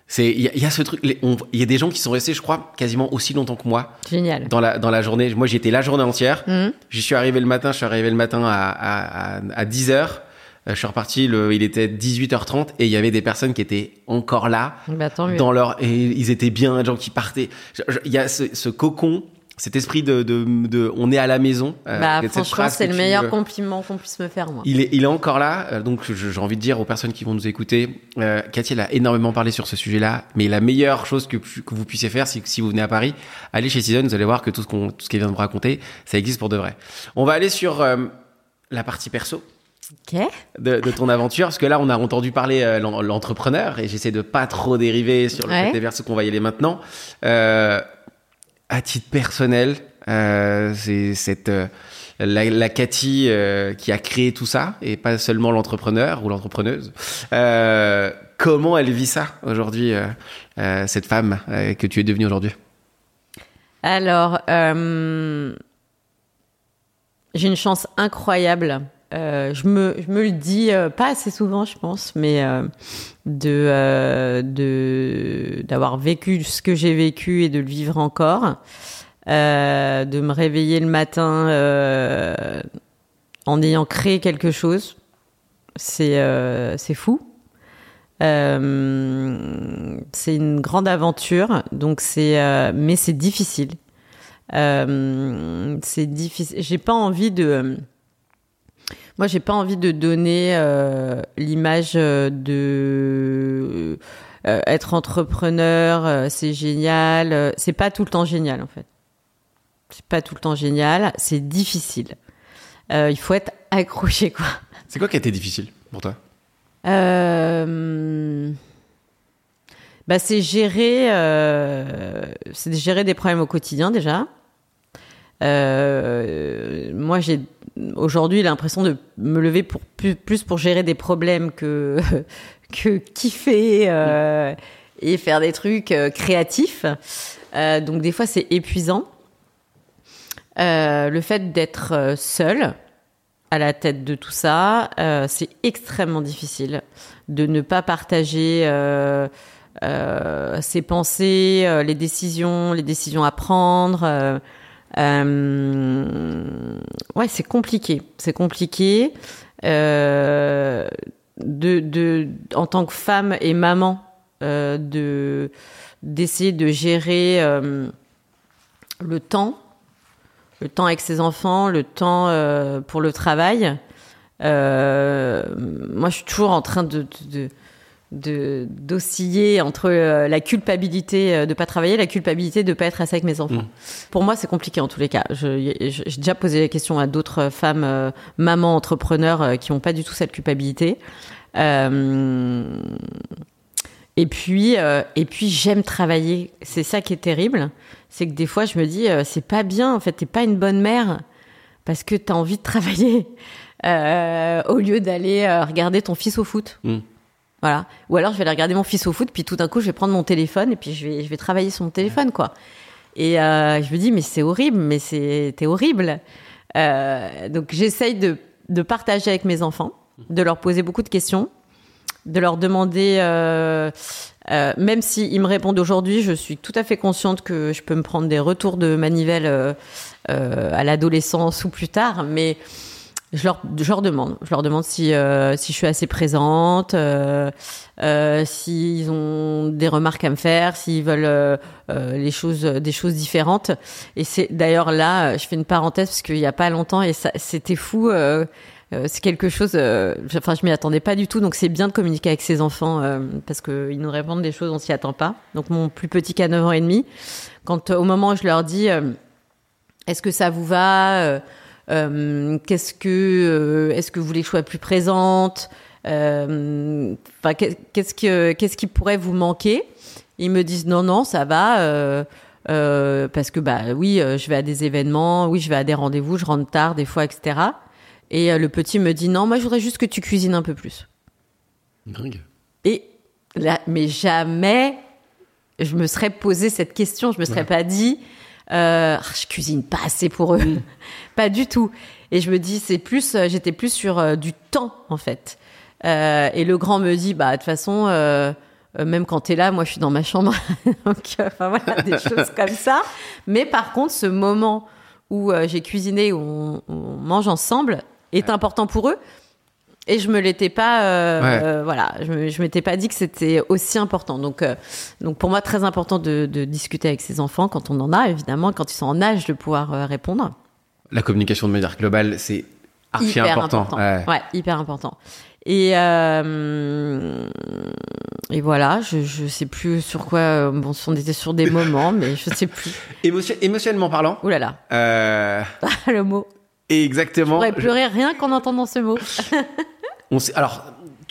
c'est, il y, y a ce truc, il y a des gens qui sont restés, je crois, quasiment aussi longtemps que moi Génial. dans la, dans la journée. Moi, j'y étais la journée entière. Mhm. J'y suis arrivé le matin, je suis arrivé le matin à, à, à, à 10h. Je suis reparti, le, il était 18h30 et il y avait des personnes qui étaient encore là Bah, dans leur et ils étaient bien, des gens qui partaient. Il y a ce, ce cocon, cet esprit de, de, de on est à la maison. euh, Bah, franchement, c'est le meilleur compliment qu'on puisse me faire, moi. il est, il est encore là, euh, donc j'ai envie de dire aux personnes qui vont nous écouter, euh, Cathy elle a énormément parlé sur ce sujet-là, mais la meilleure chose que, que vous puissiez faire, c'est que si vous venez à Paris, allez chez Season, vous allez voir que tout ce qu'on, tout ce qu'elle vient de me raconter, ça existe pour de vrai. On va aller sur euh, la partie perso Ok. de, de ton aventure, parce que là on a entendu parler euh, l'en- l'entrepreneur, et j'essaie de pas trop dériver sur le Ouais. côté perso qu'on va y aller maintenant. Euh, à titre personnel, euh, c'est cette euh, la, Cathy euh, qui a créé tout ça et pas seulement l'entrepreneur ou l'entrepreneuse. Comment elle vit ça aujourd'hui, cette femme que tu es devenue aujourd'hui? Alors, j'ai une chance incroyable. Euh, je, me, je me le dis euh, pas assez souvent, je pense, mais euh, de de d'avoir vécu ce que j'ai vécu et de le vivre encore, de me réveiller le matin en ayant créé quelque chose, c'est c'est fou. C'est une grande aventure, donc c'est, mais c'est difficile. C'est difficile. J'ai pas envie de. Moi, j'ai pas envie de donner euh, l'image de euh, être entrepreneur, euh, c'est génial. Euh, C'est pas tout le temps génial, en fait. C'est pas tout le temps génial. C'est difficile. Euh, il faut être accroché, quoi. C'est quoi qui a été difficile pour toi? Euh, bah, c'est gérer, euh, c'est gérer des problèmes au quotidien déjà. Euh, moi, j'ai aujourd'hui l'impression de me lever pour plus, pour gérer des problèmes que que kiffer euh, et faire des trucs euh, créatifs. Euh, donc des fois, c'est épuisant. Le fait d'être seul à la tête de tout ça, c'est extrêmement difficile de ne pas partager ses pensées, les décisions, les décisions à prendre. Euh, ouais, c'est compliqué. C'est compliqué. Euh, de, de, en tant que femme et maman, euh, de d'essayer de gérer le temps, le temps avec ses enfants, le temps pour le travail. Moi, je suis toujours en train de- d'osciller entre euh, la culpabilité euh, de pas travailler, la culpabilité de pas être assez avec mes enfants. Mm. Pour moi, c'est compliqué en tous les cas. J'ai déjà posé la question à d'autres femmes, euh, mamans, entrepreneurs, euh, qui n'ont pas du tout cette culpabilité. Euh, et puis, et puis j'aime travailler. C'est ça qui est terrible, c'est que des fois je me dis c'est pas bien. En fait, t'es pas une bonne mère parce que t'as envie de travailler au lieu d'aller regarder ton fils au foot. Mm. Voilà. Ou alors je vais aller regarder mon fils au foot, puis tout d'un coup je vais prendre mon téléphone et puis je vais, je vais travailler sur mon téléphone, quoi. Et euh, je me dis mais c'est horrible, mais c'était horrible. Euh, donc j'essaye de, de partager avec mes enfants, de leur poser beaucoup de questions, de leur demander, euh, euh, même s'ils me répondent aujourd'hui, je suis tout à fait consciente que je peux me prendre des retours de manivelle euh, euh, à l'adolescence ou plus tard, mais je leur, je leur demande. Je leur demande si, euh, si je suis assez présente, euh, euh, s'ils ont des remarques à me faire, s'ils veulent euh, euh, les choses, des choses différentes. Et c'est d'ailleurs là, je fais une parenthèse parce qu'il y a pas longtemps et c'était fou. euh, c'est quelque chose. Enfin, je m'y attendais pas du tout. Donc, c'est bien de communiquer avec ses enfants parce qu'ils nous répondent des choses on s'y attend pas. Donc, mon plus petit qui a 9 ans et demi, quand au moment où je leur dis, est-ce que ça vous va Qu'est-ce que, euh, est-ce que vous voulez que je sois plus présente Euh, Enfin, qu'est- qu'est-ce que, qu'est-ce qui pourrait vous manquer? Ils me disent non, non, ça va. euh, euh, parce que bah oui, euh, je vais à des événements, oui, je vais à des rendez-vous, je rentre tard des fois, etc. Et euh, le petit me dit non, moi je voudrais juste que tu cuisines un peu plus. Dingue. Et là, mais jamais je me serais posé cette question, je me serais pas dit euh, Ah, je cuisine pas assez pour eux, pas du tout. Et je me dis c'est plus, euh, j'étais plus sur euh, du temps en fait. Euh, et le grand me dit bah de toute façon. euh, même quand t'es là, moi je suis dans ma chambre, donc enfin voilà des choses comme ça. Mais par contre, ce moment où j'ai cuisiné, où on, on mange ensemble, est important pour eux. Et je me l'étais pas, euh, Ouais. voilà, je, je m'étais pas dit que c'était aussi important. Donc, donc pour moi, très important de, de discuter avec ses enfants quand on en a, évidemment, quand ils sont en âge de pouvoir répondre. La communication de manière globale, c'est archi hyper important. Ouais. Ouais, hyper important. Et euh, et voilà, je je sais plus sur quoi. euh, Bon, on était sur des moments, mais je sais plus. Émotion- émotionnellement parlant, Ouh là là, euh, le mot. exactement. Je pourrais pleurer rien qu'en entendant ce mot. On alors,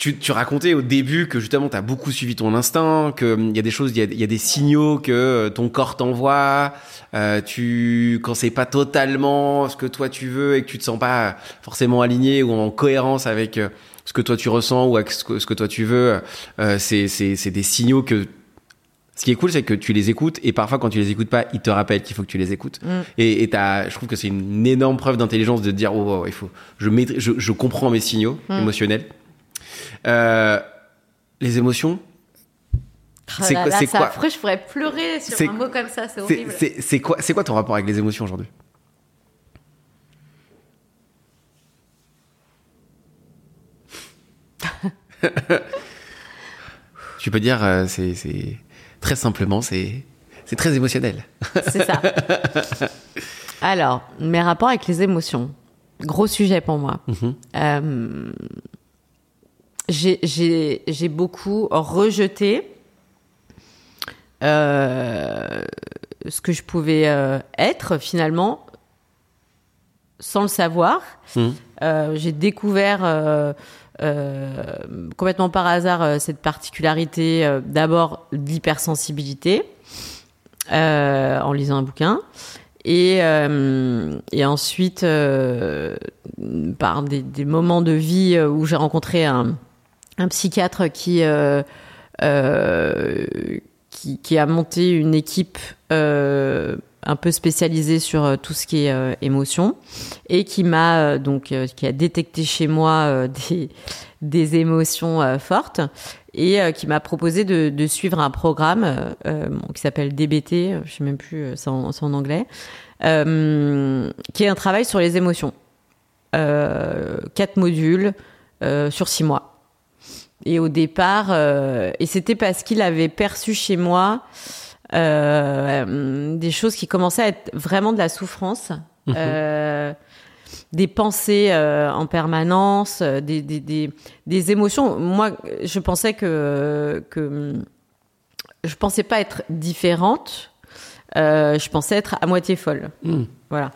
tu, tu racontais au début que justement, tu as beaucoup suivi ton instinct, qu'il y a des choses, il y a, il y a des signaux que euh, ton corps t'envoie. Euh, tu, quand c'est pas totalement ce que toi tu veux et que tu te sens pas forcément aligné ou en cohérence avec euh, ce que toi tu ressens ou avec ce que, ce que toi tu veux, euh, c'est, c'est, c'est des signaux que ce qui est cool, c'est que tu les écoutes et parfois quand tu les écoutes pas, ils te rappellent qu'il faut que tu les écoutes. Mm. Et, et t'as- je trouve que c'est une énorme preuve d'intelligence de te dire, oh, oh, il faut, je, je, je comprends mes signaux Mm. émotionnels. Euh, les émotions, Oh C'est quoi- là, quoi affreux, je pourrais pleurer sur un mot comme ça, c'est horrible. c'est, quoi, quoi ton rapport avec les émotions aujourd'hui? Tu peux dire, euh, c'est, très simplement, c'est, c'est très émotionnel. C'est ça. Alors, mes rapports avec les émotions. Gros sujet pour moi. Mhm. Euh, j'ai- beaucoup rejeté euh, ce que je pouvais euh, être finalement sans le savoir. Mhm. Euh, j'ai découvert complètement par hasard cette particularité d'abord d'hypersensibilité en lisant un bouquin et, euh, et ensuite euh, par des, des moments de vie où j'ai rencontré un, un psychiatre qui, euh, euh, qui a monté une équipe euh, un peu spécialisée sur tout ce qui est émotion et qui m'a donc qui a détecté chez moi des émotions fortes et qui m'a proposé de, suivre un programme qui s'appelle DBT, je sais même plus, c'est en, anglais, qui est un travail sur les émotions. Quatre modules sur six mois. Et au départ, euh, et c'était parce qu'il avait perçu chez moi euh, des choses qui commençaient à être vraiment de la souffrance. Mhm. Euh, des pensées en permanence, des, des, des, des émotions. Moi, je pensais que, que je pensais pas être différente. Je pensais être à moitié folle. Mm. Voilà.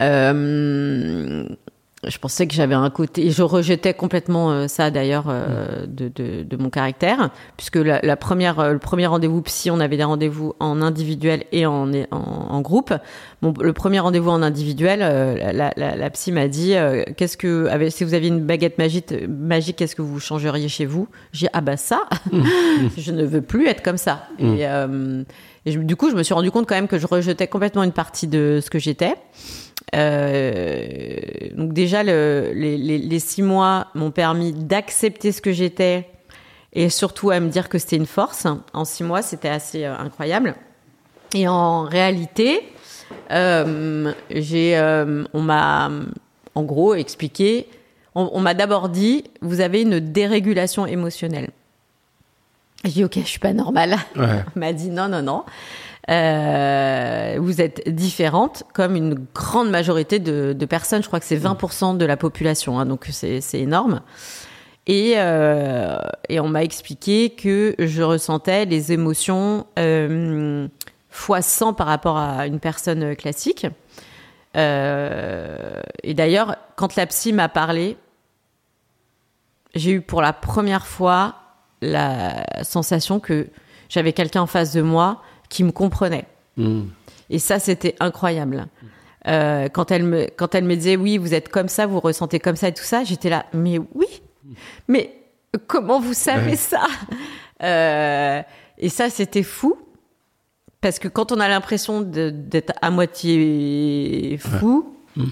Euh, je pensais que j'avais un côté et je rejetais complètement euh, ça d'ailleurs euh, de, de, de, mon caractère puisque la, la première euh, le premier rendez-vous psy on avait des rendez-vous en individuel et en en, en groupe bon le premier rendez-vous en individuel la, la, la, psy m'a dit qu'est-ce que avec, si vous aviez une baguette magique magique qu'est-ce que vous changeriez chez vous? J'ai ah bah ça je ne veux plus être comme ça. Et, et du coup je me suis rendu compte quand même que je rejetais complètement une partie de ce que j'étais euh, donc déjà, le, les, six mois m'ont permis d'accepter ce que j'étais et surtout à me dire que c'était une force. En six mois, c'était assez euh, incroyable. Et en réalité, euh, on m'a, en gros, expliqué. On m'a d'abord dit, vous avez une dérégulation émotionnelle. J'ai dit, ok, je suis pas normale. Ouais. On m'a dit, non, non, non. Euh, vous êtes différente, comme une grande majorité de, de personnes. Je crois que c'est 20% de la population, hein, donc c'est énorme. Et, euh, et on m'a expliqué que je ressentais les émotions euh, fois 100 par rapport à une personne classique. Et d'ailleurs, quand la psy m'a parlé, j'ai eu pour la première fois la sensation que j'avais quelqu'un en face de moi qui me comprenait. Mmh. Et ça, c'était incroyable. Euh, quand elle me quand elle me disait oui, vous êtes comme ça, vous ressentez comme ça et tout ça, j'étais là, mais oui, mais comment vous savez ouais. ça? Euh, Et ça, c'était fou parce que quand on a l'impression d'être à moitié fou. Ouais. Mmh.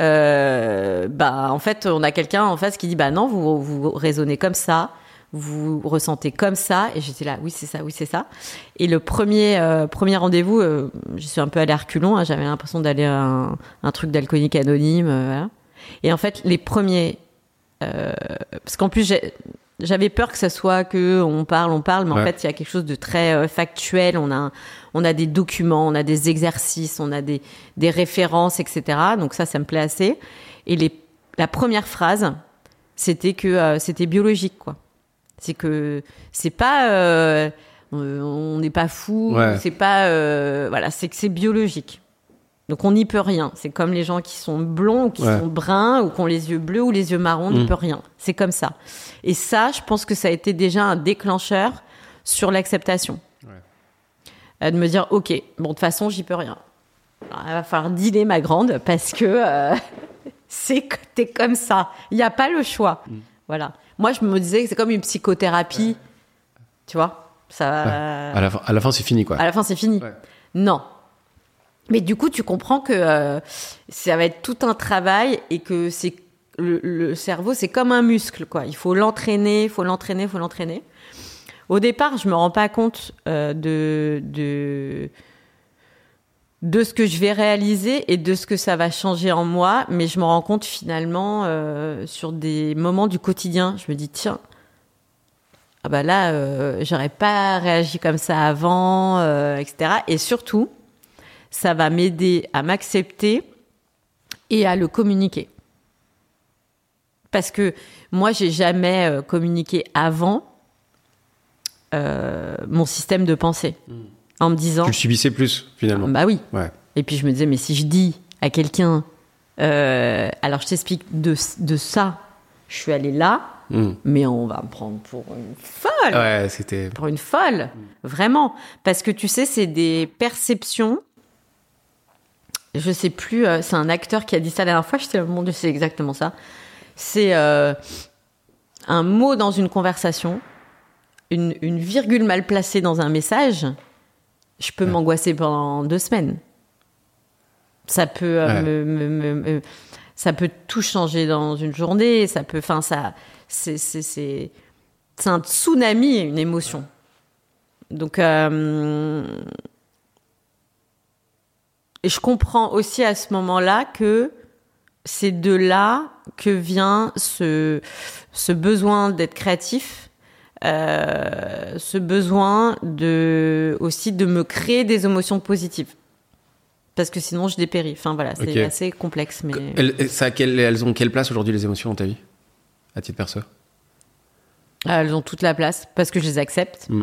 Euh, bah en fait on a quelqu'un en face qui dit bah non vous vous raisonnez comme ça vous ressentez comme ça Et j'étais là, oui, c'est ça, oui, c'est ça. Et le premier, euh, premier rendez-vous, euh, je suis un peu allée à reculons, hein, j'avais l'impression d'aller à un, un truc d'alcoolique anonyme. Euh, voilà. Et en fait, les premiers. Euh, parce qu'en plus, j'avais peur que ça soit que on parle, on parle, mais ouais. en fait, il y a quelque chose de très factuel. On a, on a des documents, on a des exercices, on a des, des références, etc. Donc ça, ça me plaît assez. Et les, la première phrase, c'était que c'était biologique, quoi. C'est que c'est pas, euh, on n'est pas fou, ouais. c'est pas, euh, voilà, c'est que c'est biologique. Donc on n'y peut rien. C'est comme les gens qui sont blonds ou qui ouais. sont bruns ou qui ont les yeux bleus ou les yeux marrons, on n'y mmh. peut rien. C'est comme ça. Et ça, je pense que ça a été déjà un déclencheur sur l'acceptation. Ouais. de me dire, ok, bon, de toute façon, j'y peux rien. Alors, il va falloir dealer ma grande parce que euh, c'est que t'es comme ça. Il n'y a pas le choix. Mmh. Voilà. Moi, je me disais que c'est comme une psychothérapie. Tu vois ça, ouais. à, la fin, à la fin, c'est fini, quoi. À la fin, c'est fini. Ouais. Non. Mais du coup, tu comprends que euh, ça va être tout un travail et que c'est le, le, cerveau, c'est comme un muscle, quoi. Il faut l'entraîner, il faut l'entraîner, il faut l'entraîner. Au départ, je me rends pas compte euh, de, de de ce que je vais réaliser et de ce que ça va changer en moi, mais je me rends compte finalement euh, sur des moments du quotidien, je me dis tiens, ah bah là, euh, j'aurais pas réagi comme ça avant, euh, etc. Et surtout, ça va m'aider à m'accepter et à le communiquer. Parce que moi, j'ai jamais euh, communiqué avant mon système de pensée. Mmh en me disant. Tu le subissais plus, finalement. Bah oui. Ouais. Et puis je me disais, mais si je dis à quelqu'un, euh, alors je t'explique de, de ça, je suis allée là, mm. mais on va me prendre pour une folle. Ouais, c'était. Pour une folle, mm. vraiment. Parce que tu sais, c'est des perceptions. Je sais plus, euh, c'est un acteur qui a dit ça la dernière fois, j'étais, mon Dieu, c'est exactement ça. C'est euh, un mot dans une conversation, une, une virgule mal placée dans un message je peux ouais. m'angoisser pendant deux semaines. Ça peut euh, ouais. me, me, me, ça peut tout changer dans une journée. Ça peut, enfin ça, c'est c'est c'est c'est un tsunami, une émotion. Donc euh, et je comprends aussi à ce moment-là que c'est de là que vient ce ce besoin d'être créatif euh, ce besoin de aussi de me créer des émotions positives parce que sinon je dépéris. Enfin voilà, c'est okay. assez complexe. Mais elles, ça, elles ont quelle place aujourd'hui les émotions dans ta vie, à titre perso? Elles ont toute la place parce que je les accepte. Mmh.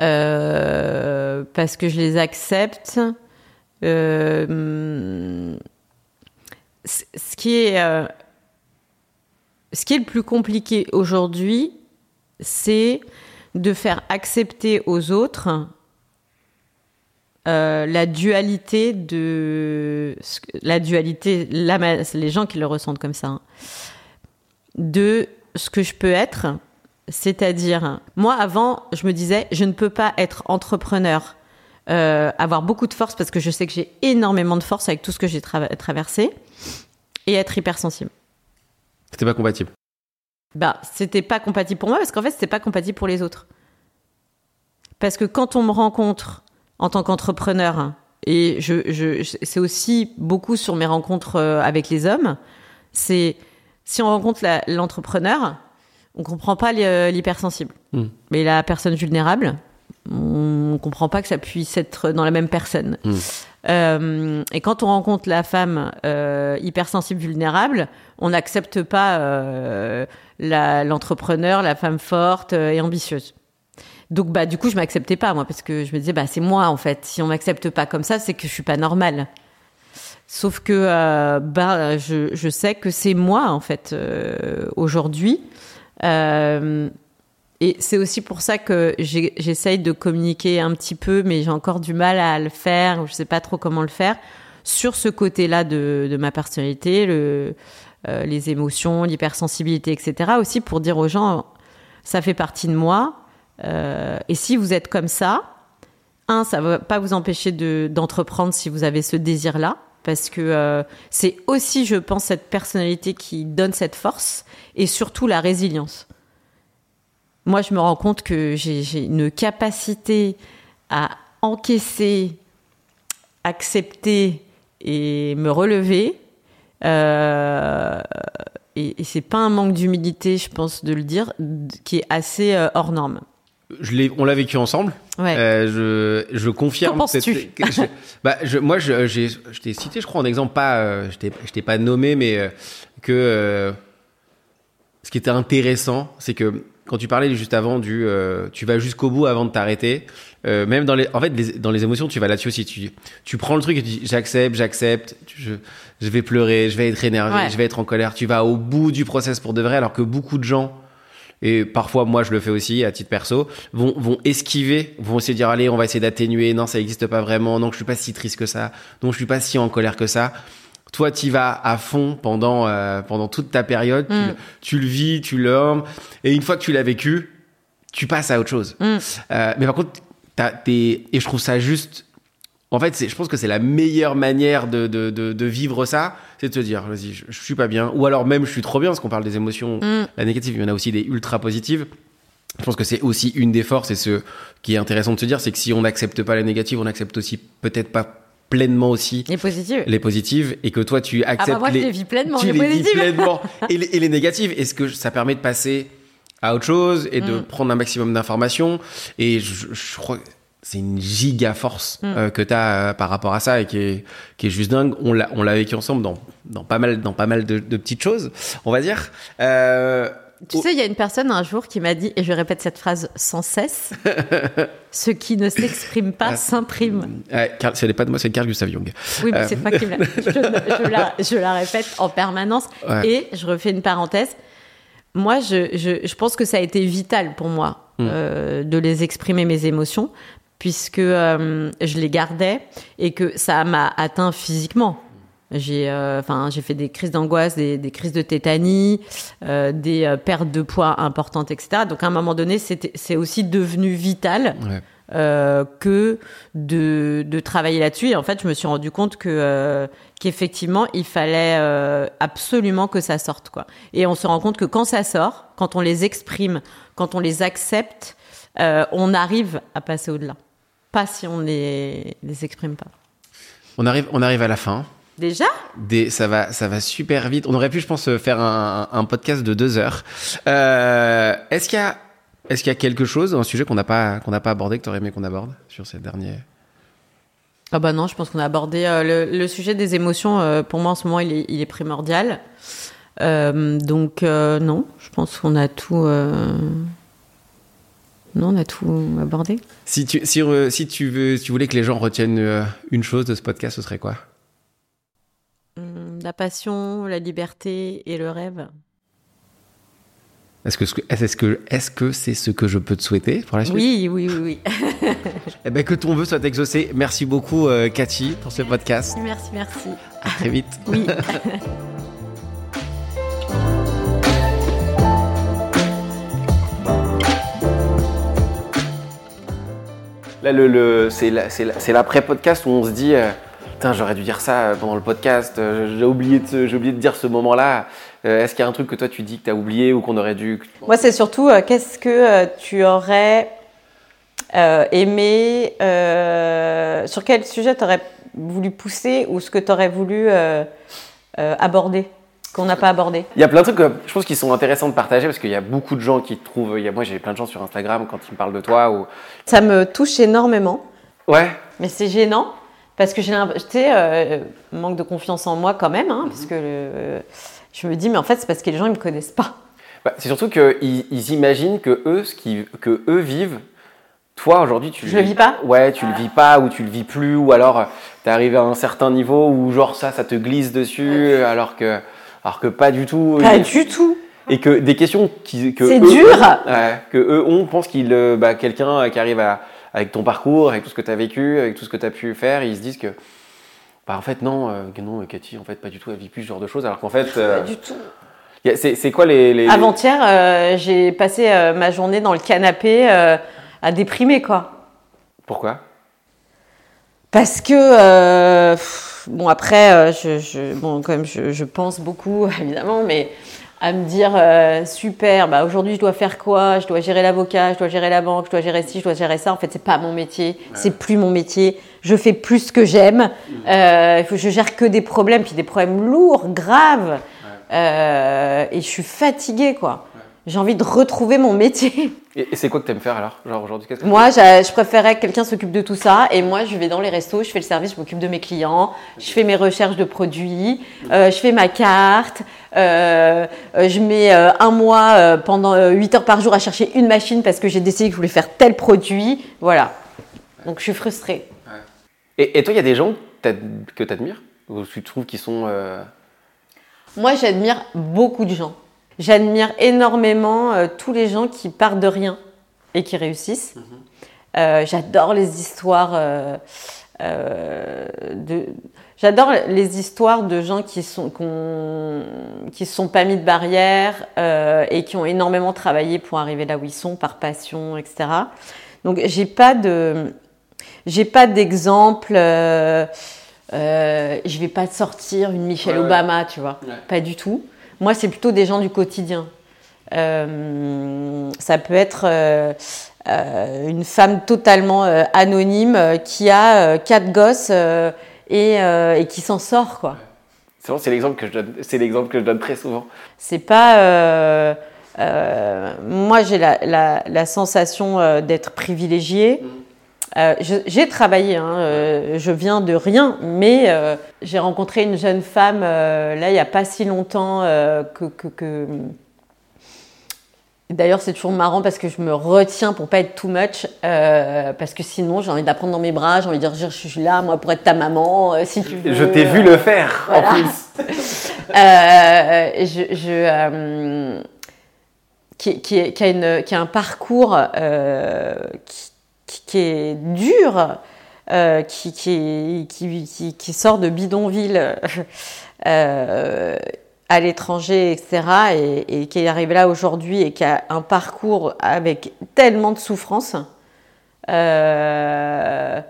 Euh, parce que je les accepte. Euh, c- ce qui est euh, ce qui est le plus compliqué aujourd'hui, c'est de faire accepter aux autres euh, la dualité de la dualité la les gens qui le ressentent comme ça hein, de ce que je peux être c'est-à-dire moi avant je me disais je ne peux pas être entrepreneur euh, avoir beaucoup de force parce que je sais que j'ai énormément de force avec tout ce que j'ai traversé et être hypersensible C'était pas compatible. Bah, c'était pas compatible pour moi parce qu'en fait, c'était pas compatible pour les autres. Parce que quand on me rencontre en tant qu'entrepreneur, et je, c'est aussi beaucoup sur mes rencontres euh, avec les hommes, c'est si on rencontre l'entrepreneur, on comprend pas l'hy- l'hypersensible. Hmm. Mais la personne vulnérable, on comprend pas que ça puisse être dans la même personne. Hmm. Euh, et quand on rencontre la femme euh, hypersensible vulnérable, on n'accepte pas euh, l'entrepreneur, la, femme forte et ambitieuse. Donc bah du coup je m'acceptais pas moi parce que je me disais bah c'est moi en fait. Si on m'accepte pas comme ça, c'est que je suis pas normale. Sauf que bah je, sais que c'est moi en fait aujourd'hui. Et c'est aussi pour ça que j'essaye de communiquer un petit peu, mais j'ai encore du mal à le faire. Je sais pas trop comment le faire sur ce côté-là de, ma personnalité, euh, les émotions, l'hypersensibilité, etc. Aussi pour dire aux gens, ça fait partie de moi. Euh, et si vous êtes comme ça, un, ça va pas vous empêcher de- d'entreprendre si vous avez ce désir-là, parce que euh, c'est aussi, je pense, cette personnalité qui donne cette force et surtout la résilience. Moi, je me rends compte que j'ai une capacité à encaisser, accepter et me relever. Euh, et et c'est pas un manque d'humilité, je pense, de le dire, qui est assez euh, hors norme. Je on l'a vécu ensemble. Ouais. Euh, je, je confirme. Qu'en penses-tu je- bah, je, Moi, je, t'ai cité, je crois, en exemple, pas, je t'ai, pas nommé, mais que ce qui était intéressant, c'est que quand tu parlais juste avant du, euh, tu vas jusqu'au bout avant de t'arrêter. euh, même dans les, en fait, les- dans les émotions, tu vas là-dessus aussi. Tu, tu prends le truc et tu dis, j'accepte, j'accepte. Je, je vais pleurer, je vais être énervé, Ouais. je vais être en colère. Tu vas au bout du process pour de vrai, alors que beaucoup de gens et parfois moi je le fais aussi à titre perso, vont, vont esquiver, vont essayer de dire allez on va essayer d'atténuer, non ça n'existe pas vraiment, non je suis pas si triste que ça, non je suis pas si en colère que ça. Toi tu vas à fond pendant, euh, pendant toute ta période, tu, Mm. le- tu le vis, tu l'aimes, et une fois que tu l'as vécu, tu passes à autre chose. Mm. Euh, mais par contre, t'es- et je trouve ça juste... En fait, c'est- je pense que c'est la meilleure manière de, de, de, de vivre ça, c'est de te dire, vas-y, je, je suis pas bien, ou alors même je suis trop bien, parce qu'on parle des émotions Mm. la négative, il y en a aussi des ultra positives. Je pense que c'est aussi une des forces et ce qui est intéressant de se dire, c'est que si on n'accepte pas les négatives, on accepte aussi peut-être pas pleinement aussi Et positive. les positives et que toi tu Ah acceptes bah moi, je les, les vis pleinement, tu les les vis positives. pleinement et les, et les négatives. Est-ce que ça permet de passer à autre chose et de Mm. prendre un maximum d'informations Et je, je crois que c'est une giga force Mm. euh, que tu as par rapport à ça et qui est, qui est juste dingue. On l'a, on l'a vécu ensemble dans, dans pas mal, dans pas mal de, de petites choses, on va dire. Euh, Tu sais, il y a une personne un jour qui m'a dit, et je répète cette phrase sans cesse, ce qui ne s'exprime pas Ah. s'imprime. ce n'est pas de moi, c'est Carl Gustav Jung. Oui, mais Euh. c'est toi qui me l'a. Je, je la, je la répète en permanence. Ouais. Et je refais une parenthèse. Moi, je, je, je pense que ça a été vital pour moi Mm. euh, de les exprimer mes émotions, puisque euh, je les gardais et que ça m'a atteint physiquement. J'ai, euh, enfin, j'ai fait des crises d'angoisse, des, des crises de tétanie, euh, des euh, pertes de poids importantes, etc. Donc, à un moment donné, c'est aussi devenu vital Ouais. euh, que de, de travailler là-dessus. Et en fait, je me suis rendu compte que qu'effectivement, il fallait absolument que ça sorte, quoi. Et on se rend compte que quand ça sort, quand on les exprime, quand on les accepte, on arrive à passer au-delà. Pas si on les les exprime pas. On arrive, on arrive à la fin. Déjà Des, ça va, ça va super vite. On aurait pu, je pense, faire un, un podcast de deux heures. Euh, est-ce qu'il y a, est-ce qu'il y a quelque chose, un sujet qu'on n'a pas, qu'on n'a pas abordé, que tu aurais aimé qu'on aborde sur ces derniers Ah bah non, je pense qu'on a abordé euh, le, le sujet des émotions. euh, pour moi, en ce moment, il est, il est primordial. Euh, donc euh, non, je pense qu'on a tout. euh, Non, on a tout abordé. Si tu, si, tu veux, si tu voulais que les gens retiennent euh, une chose de ce podcast, ce serait quoi? La passion, la liberté et le rêve. Est-ce que est-ce que est-ce que c'est ce que je peux te souhaiter pour la suite? Oui, oui, oui, oui. eh ben que ton vœu soit exaucé. Merci beaucoup, euh, Cathy, pour ce podcast. Merci, merci. À très vite. Oui. Là, le, le c'est l'après-podcast où on se dit euh, Putain, j'aurais dû dire ça pendant le podcast, euh, j'ai oublié, de, oublié de dire ce moment-là. Euh, est-ce qu'il y a un truc que toi tu dis que tu as oublié ou qu'on aurait dû. Moi, c'est surtout qu'est-ce que tu aurais aimé, sur quel sujet tu aurais voulu pousser ou ce que tu aurais voulu aborder qu'on n'a pas abordé? Il y a plein de trucs, que je pense, qui sont intéressants de partager parce qu'il y a beaucoup de gens qui te trouvent. Il y a, moi, j'ai plein de gens sur Instagram quand ils me parlent de toi. Ou... Ça me touche énormément. Ouais. Mais c'est gênant parce que j'ai l'impression, tu sais, euh, manque de confiance en moi quand même, hein, parce que je me dis, mais en fait, c'est parce que les gens ils me connaissent pas. Bah, c'est surtout qu'ils ils imaginent que eux, ce qui, que eux vivent, toi aujourd'hui, tu je le vis pas. Ouais, tu le vis pas ou tu le vis plus, ou alors tu es arrivé à un certain niveau où genre ça, ça te glisse dessus, alors que alors que pas du tout. Pas du tout. Et que des questions qui, que c'est dur. que eux on pense qu'il euh, bah, quelqu'un qui arrive à, avec ton parcours, avec tout ce que tu as vécu, avec tout ce que tu as pu faire, ils se disent que bah, en fait non, euh, non Cathy en fait pas du tout elle vit plus ce genre de choses alors qu'en fait euh, pas du tout. C'est quoi les, les Avant-hier, j'ai passé ma journée dans le canapé à déprimer quoi. Pourquoi? Parce que bon, après, euh, je, bon, quand même, je, pense beaucoup, évidemment, mais à me dire euh, super, bah, aujourd'hui je dois faire quoi? Je dois gérer l'avocat, je dois gérer la banque, je dois gérer ci, je dois gérer ça. En fait, c'est pas mon métier, c'est plus mon métier. Je fais plus ce que j'aime. Mmh. Euh, je gère que des problèmes, puis des problèmes lourds, graves. et je suis fatiguée, quoi j'ai envie de retrouver mon métier. Et, c'est quoi que tu aimes faire alors? Genre aujourd'hui, qu'est-ce que Moi, je préférerais que quelqu'un s'occupe de tout ça. Et moi, je vais dans les restos, je fais le service, je m'occupe de mes clients, je fais mes recherches de produits, euh, je fais ma carte, euh, je mets euh, un mois pendant 8 heures par jour à chercher une machine parce que j'ai décidé que je voulais faire tel produit. Voilà. Donc je suis frustrée. Et, et, toi, il y a des gens que tu admires Ou tu trouves qu'ils sont. Moi, j'admire beaucoup de gens. J'admire énormément euh, tous les gens qui partent de rien et qui réussissent. Mhm. Euh, j'adore les histoires euh, de. J'adore les histoires de gens qui sont qui se sont pas mis de barrière et qui ont énormément travaillé pour arriver là où ils sont par passion, etc. Donc j'ai pas de j'ai pas d'exemple. je vais pas sortir une Michelle Obama, tu vois, pas du tout. Moi, c'est plutôt des gens du quotidien. Euh, ça peut être euh, euh, une femme totalement anonyme qui a quatre gosses et, qui s'en sort, quoi. C'est l'exemple que je donne. C'est l'exemple que je donne très souvent. C'est pas. moi, j'ai la, sensation d'être privilégiée. Mm. Euh, j'ai travaillé, hein, euh, je viens de rien, mais euh, j'ai rencontré une jeune femme là il n'y a pas si longtemps que, que, D'ailleurs, c'est toujours marrant parce que je me retiens pour pas être too much, parce que sinon j'ai envie de la prendre dans mes bras, j'ai envie de dire je suis là, moi, pour être ta maman, si tu veux. Je t'ai vu le faire, en plus. je, je qui, qui, qui, a une, qui, a un parcours qui, qui, est dur, euh, qui, qui, qui, sort de bidonville euh, à l'étranger, etc., et, qui est arrivé là aujourd'hui et qui a un parcours avec tellement de souffrance, euh,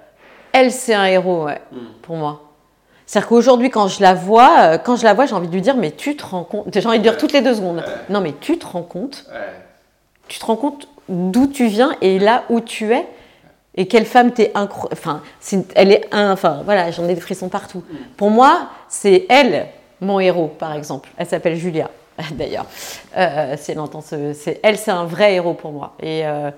elle, c'est un héros ouais, hmm. pour moi. C'est-à-dire qu'aujourd'hui, quand je la vois, quand je la vois, j'ai envie de lui dire, mais tu te rends compte, j'ai envie de dire toutes les deux secondes, non mais tu te rends compte, tu te rends compte d'où tu viens et là où tu es, et quelle femme t'es incroyable. Enfin, elle est un. Enfin, voilà, j'en ai des frissons partout. Pour moi, c'est elle, mon héros, par exemple. Elle s'appelle Julia, d'ailleurs. Euh, c'est c'est elle, c'est un vrai héros pour moi. Et euh,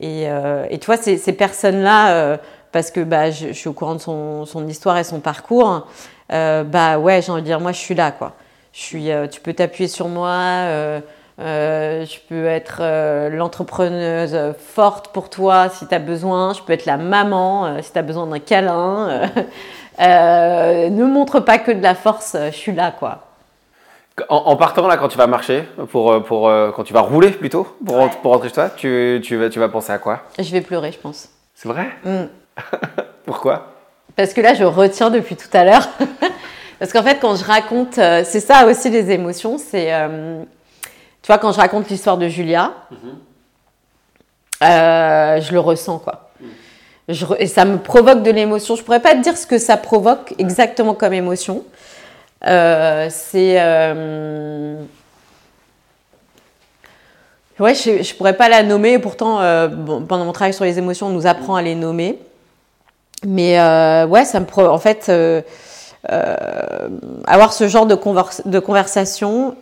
et, euh, et, tu vois, ces, personnes-là, parce que bah, je, suis au courant de son, son histoire et son parcours. bah ouais, j'ai envie de dire, moi, je suis là, quoi. Je suis. tu peux t'appuyer sur moi. Euh, je peux être euh, l'entrepreneuse forte pour toi si tu as besoin. Je peux être la maman euh, si tu as besoin d'un câlin. Ne montre pas que de la force, je suis là, quoi. En, partant là, quand tu vas marcher, pour, pour, quand tu vas rouler plutôt, pour, pour rentrer chez toi, tu, tu, vas, tu vas penser à quoi? Je vais pleurer, je pense. C'est vrai? Mm. Pourquoi? Parce que là, je retiens depuis tout à l'heure. Parce qu'en fait, quand je raconte, c'est ça aussi les émotions, c'est tu vois, quand je raconte l'histoire de Julia, mhm. euh, je le ressens, quoi. Mhm. et ça me provoque de l'émotion. Je pourrais pas te dire ce que ça provoque exactement comme émotion. Euh, c'est. Euh, ouais, je, ne pourrais pas la nommer. Pourtant, pendant mon travail sur les émotions, on nous apprend à les nommer. Mais ouais, ça me. Pro... En fait. avoir ce genre de, de conversation,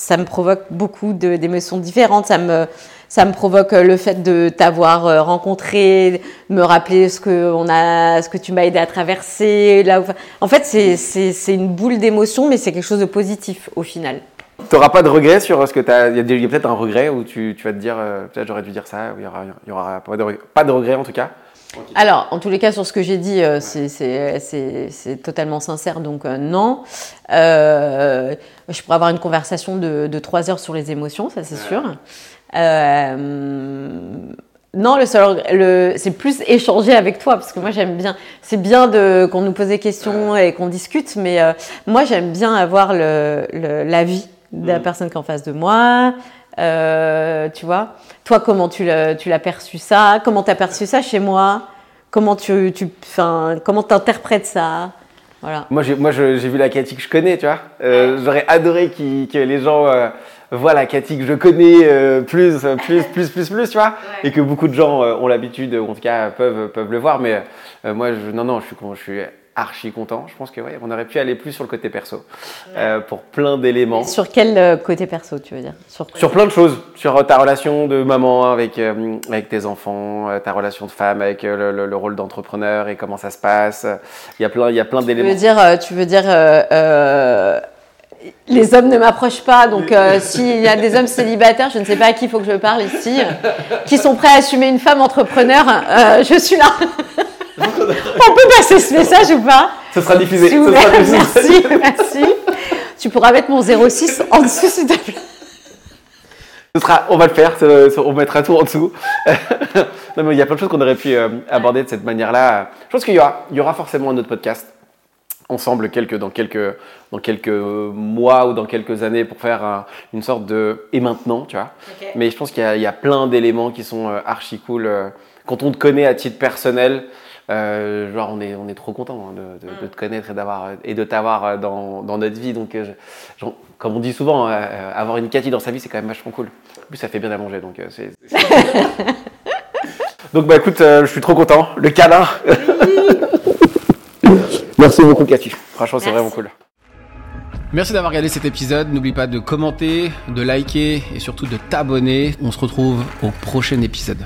ça me provoque beaucoup d'émotions différentes. Ça me, ça me provoque le fait de t'avoir euh, rencontré, me rappeler ce que, on a, ce que tu m'as aidé à traverser. Là En fait, c'est une boule d'émotions, mais c'est quelque chose de positif au final. Tu n'auras pas de regret sur ce que tu as. Il y a, peut-être un regret où tu, tu, vas te dire, euh, peut-être j'aurais dû dire ça, il n'y aura, y aura pas, de pas de regret en tout cas. Alors, en tous les cas, sur ce que j'ai dit, euh, c'est totalement sincère, donc euh, non. Euh, je pourrais avoir une conversation de, trois heures sur les émotions, ça c'est sûr. non, le c'est plus échanger avec toi, parce que moi j'aime bien. C'est bien qu'on nous pose des questions et qu'on discute, mais moi j'aime bien avoir l'avis de la mm. personne qui est en face de moi. Euh, tu vois Toi, comment tu l'as perçu ça? Comment tu as perçu ça chez moi? Comment tu, tu comment interprètes ça? Voilà. Moi, j'ai, moi, j'ai vu la Cathy que je connais, tu vois. Euh, j'aurais adoré que les gens euh, voient la Cathy que je connais plus, plus, plus, plus, plus, tu vois. Et que beaucoup de gens ont l'habitude, ou en tout cas peuvent, peuvent le voir. Mais moi, je, non, non, je suis, je suis archi content. Je pense que ouais, on aurait pu aller plus sur le côté perso euh, pour plein d'éléments. Sur quel euh, côté perso tu veux dire? Sur, sur, plein de choses. Sur euh, ta relation de maman avec, avec tes enfants, ta relation de femme avec le, rôle d'entrepreneur et comment ça se passe. Il y a plein, il y a plein d'éléments. Tu veux dire, tu veux dire les hommes ne m'approchent pas, donc s'il y a des hommes célibataires, je ne sais pas à qui il faut que je parle ici, qui sont prêts à assumer une femme entrepreneur, je suis là. On peut passer ce message ou pas Ce sera diffusé. Merci, merci. Tu pourras mettre mon 06 en dessous, s'il te plaît. Ce sera, on va le faire, on mettra tout en dessous. non, mais il y a plein de choses qu'on aurait pu euh, aborder de cette manière-là. Je pense qu'il y aura, il y aura forcément un autre podcast ensemble quelques, dans, quelques, dans quelques mois ou dans quelques années pour faire une sorte de et maintenant, tu vois. Mais je pense qu'il y, a plein d'éléments qui sont euh, archi cool. Euh, quand on te connaît à titre personnel, euh, genre, on est, on est trop content hein, de, de, te connaître et, d'avoir, et de t'avoir euh, dans, dans notre vie. Donc, euh, comme on dit souvent, avoir une Cathy dans sa vie, c'est quand même vachement cool. En plus, ça fait bien à manger. Donc, c'est, donc bah, écoute, je suis trop content. Le câlin. Merci beaucoup, Cathy. Franchement, c'est vraiment cool. Merci d'avoir regardé cet épisode. N'oublie pas de commenter, de liker et surtout de t'abonner. On se retrouve au prochain épisode.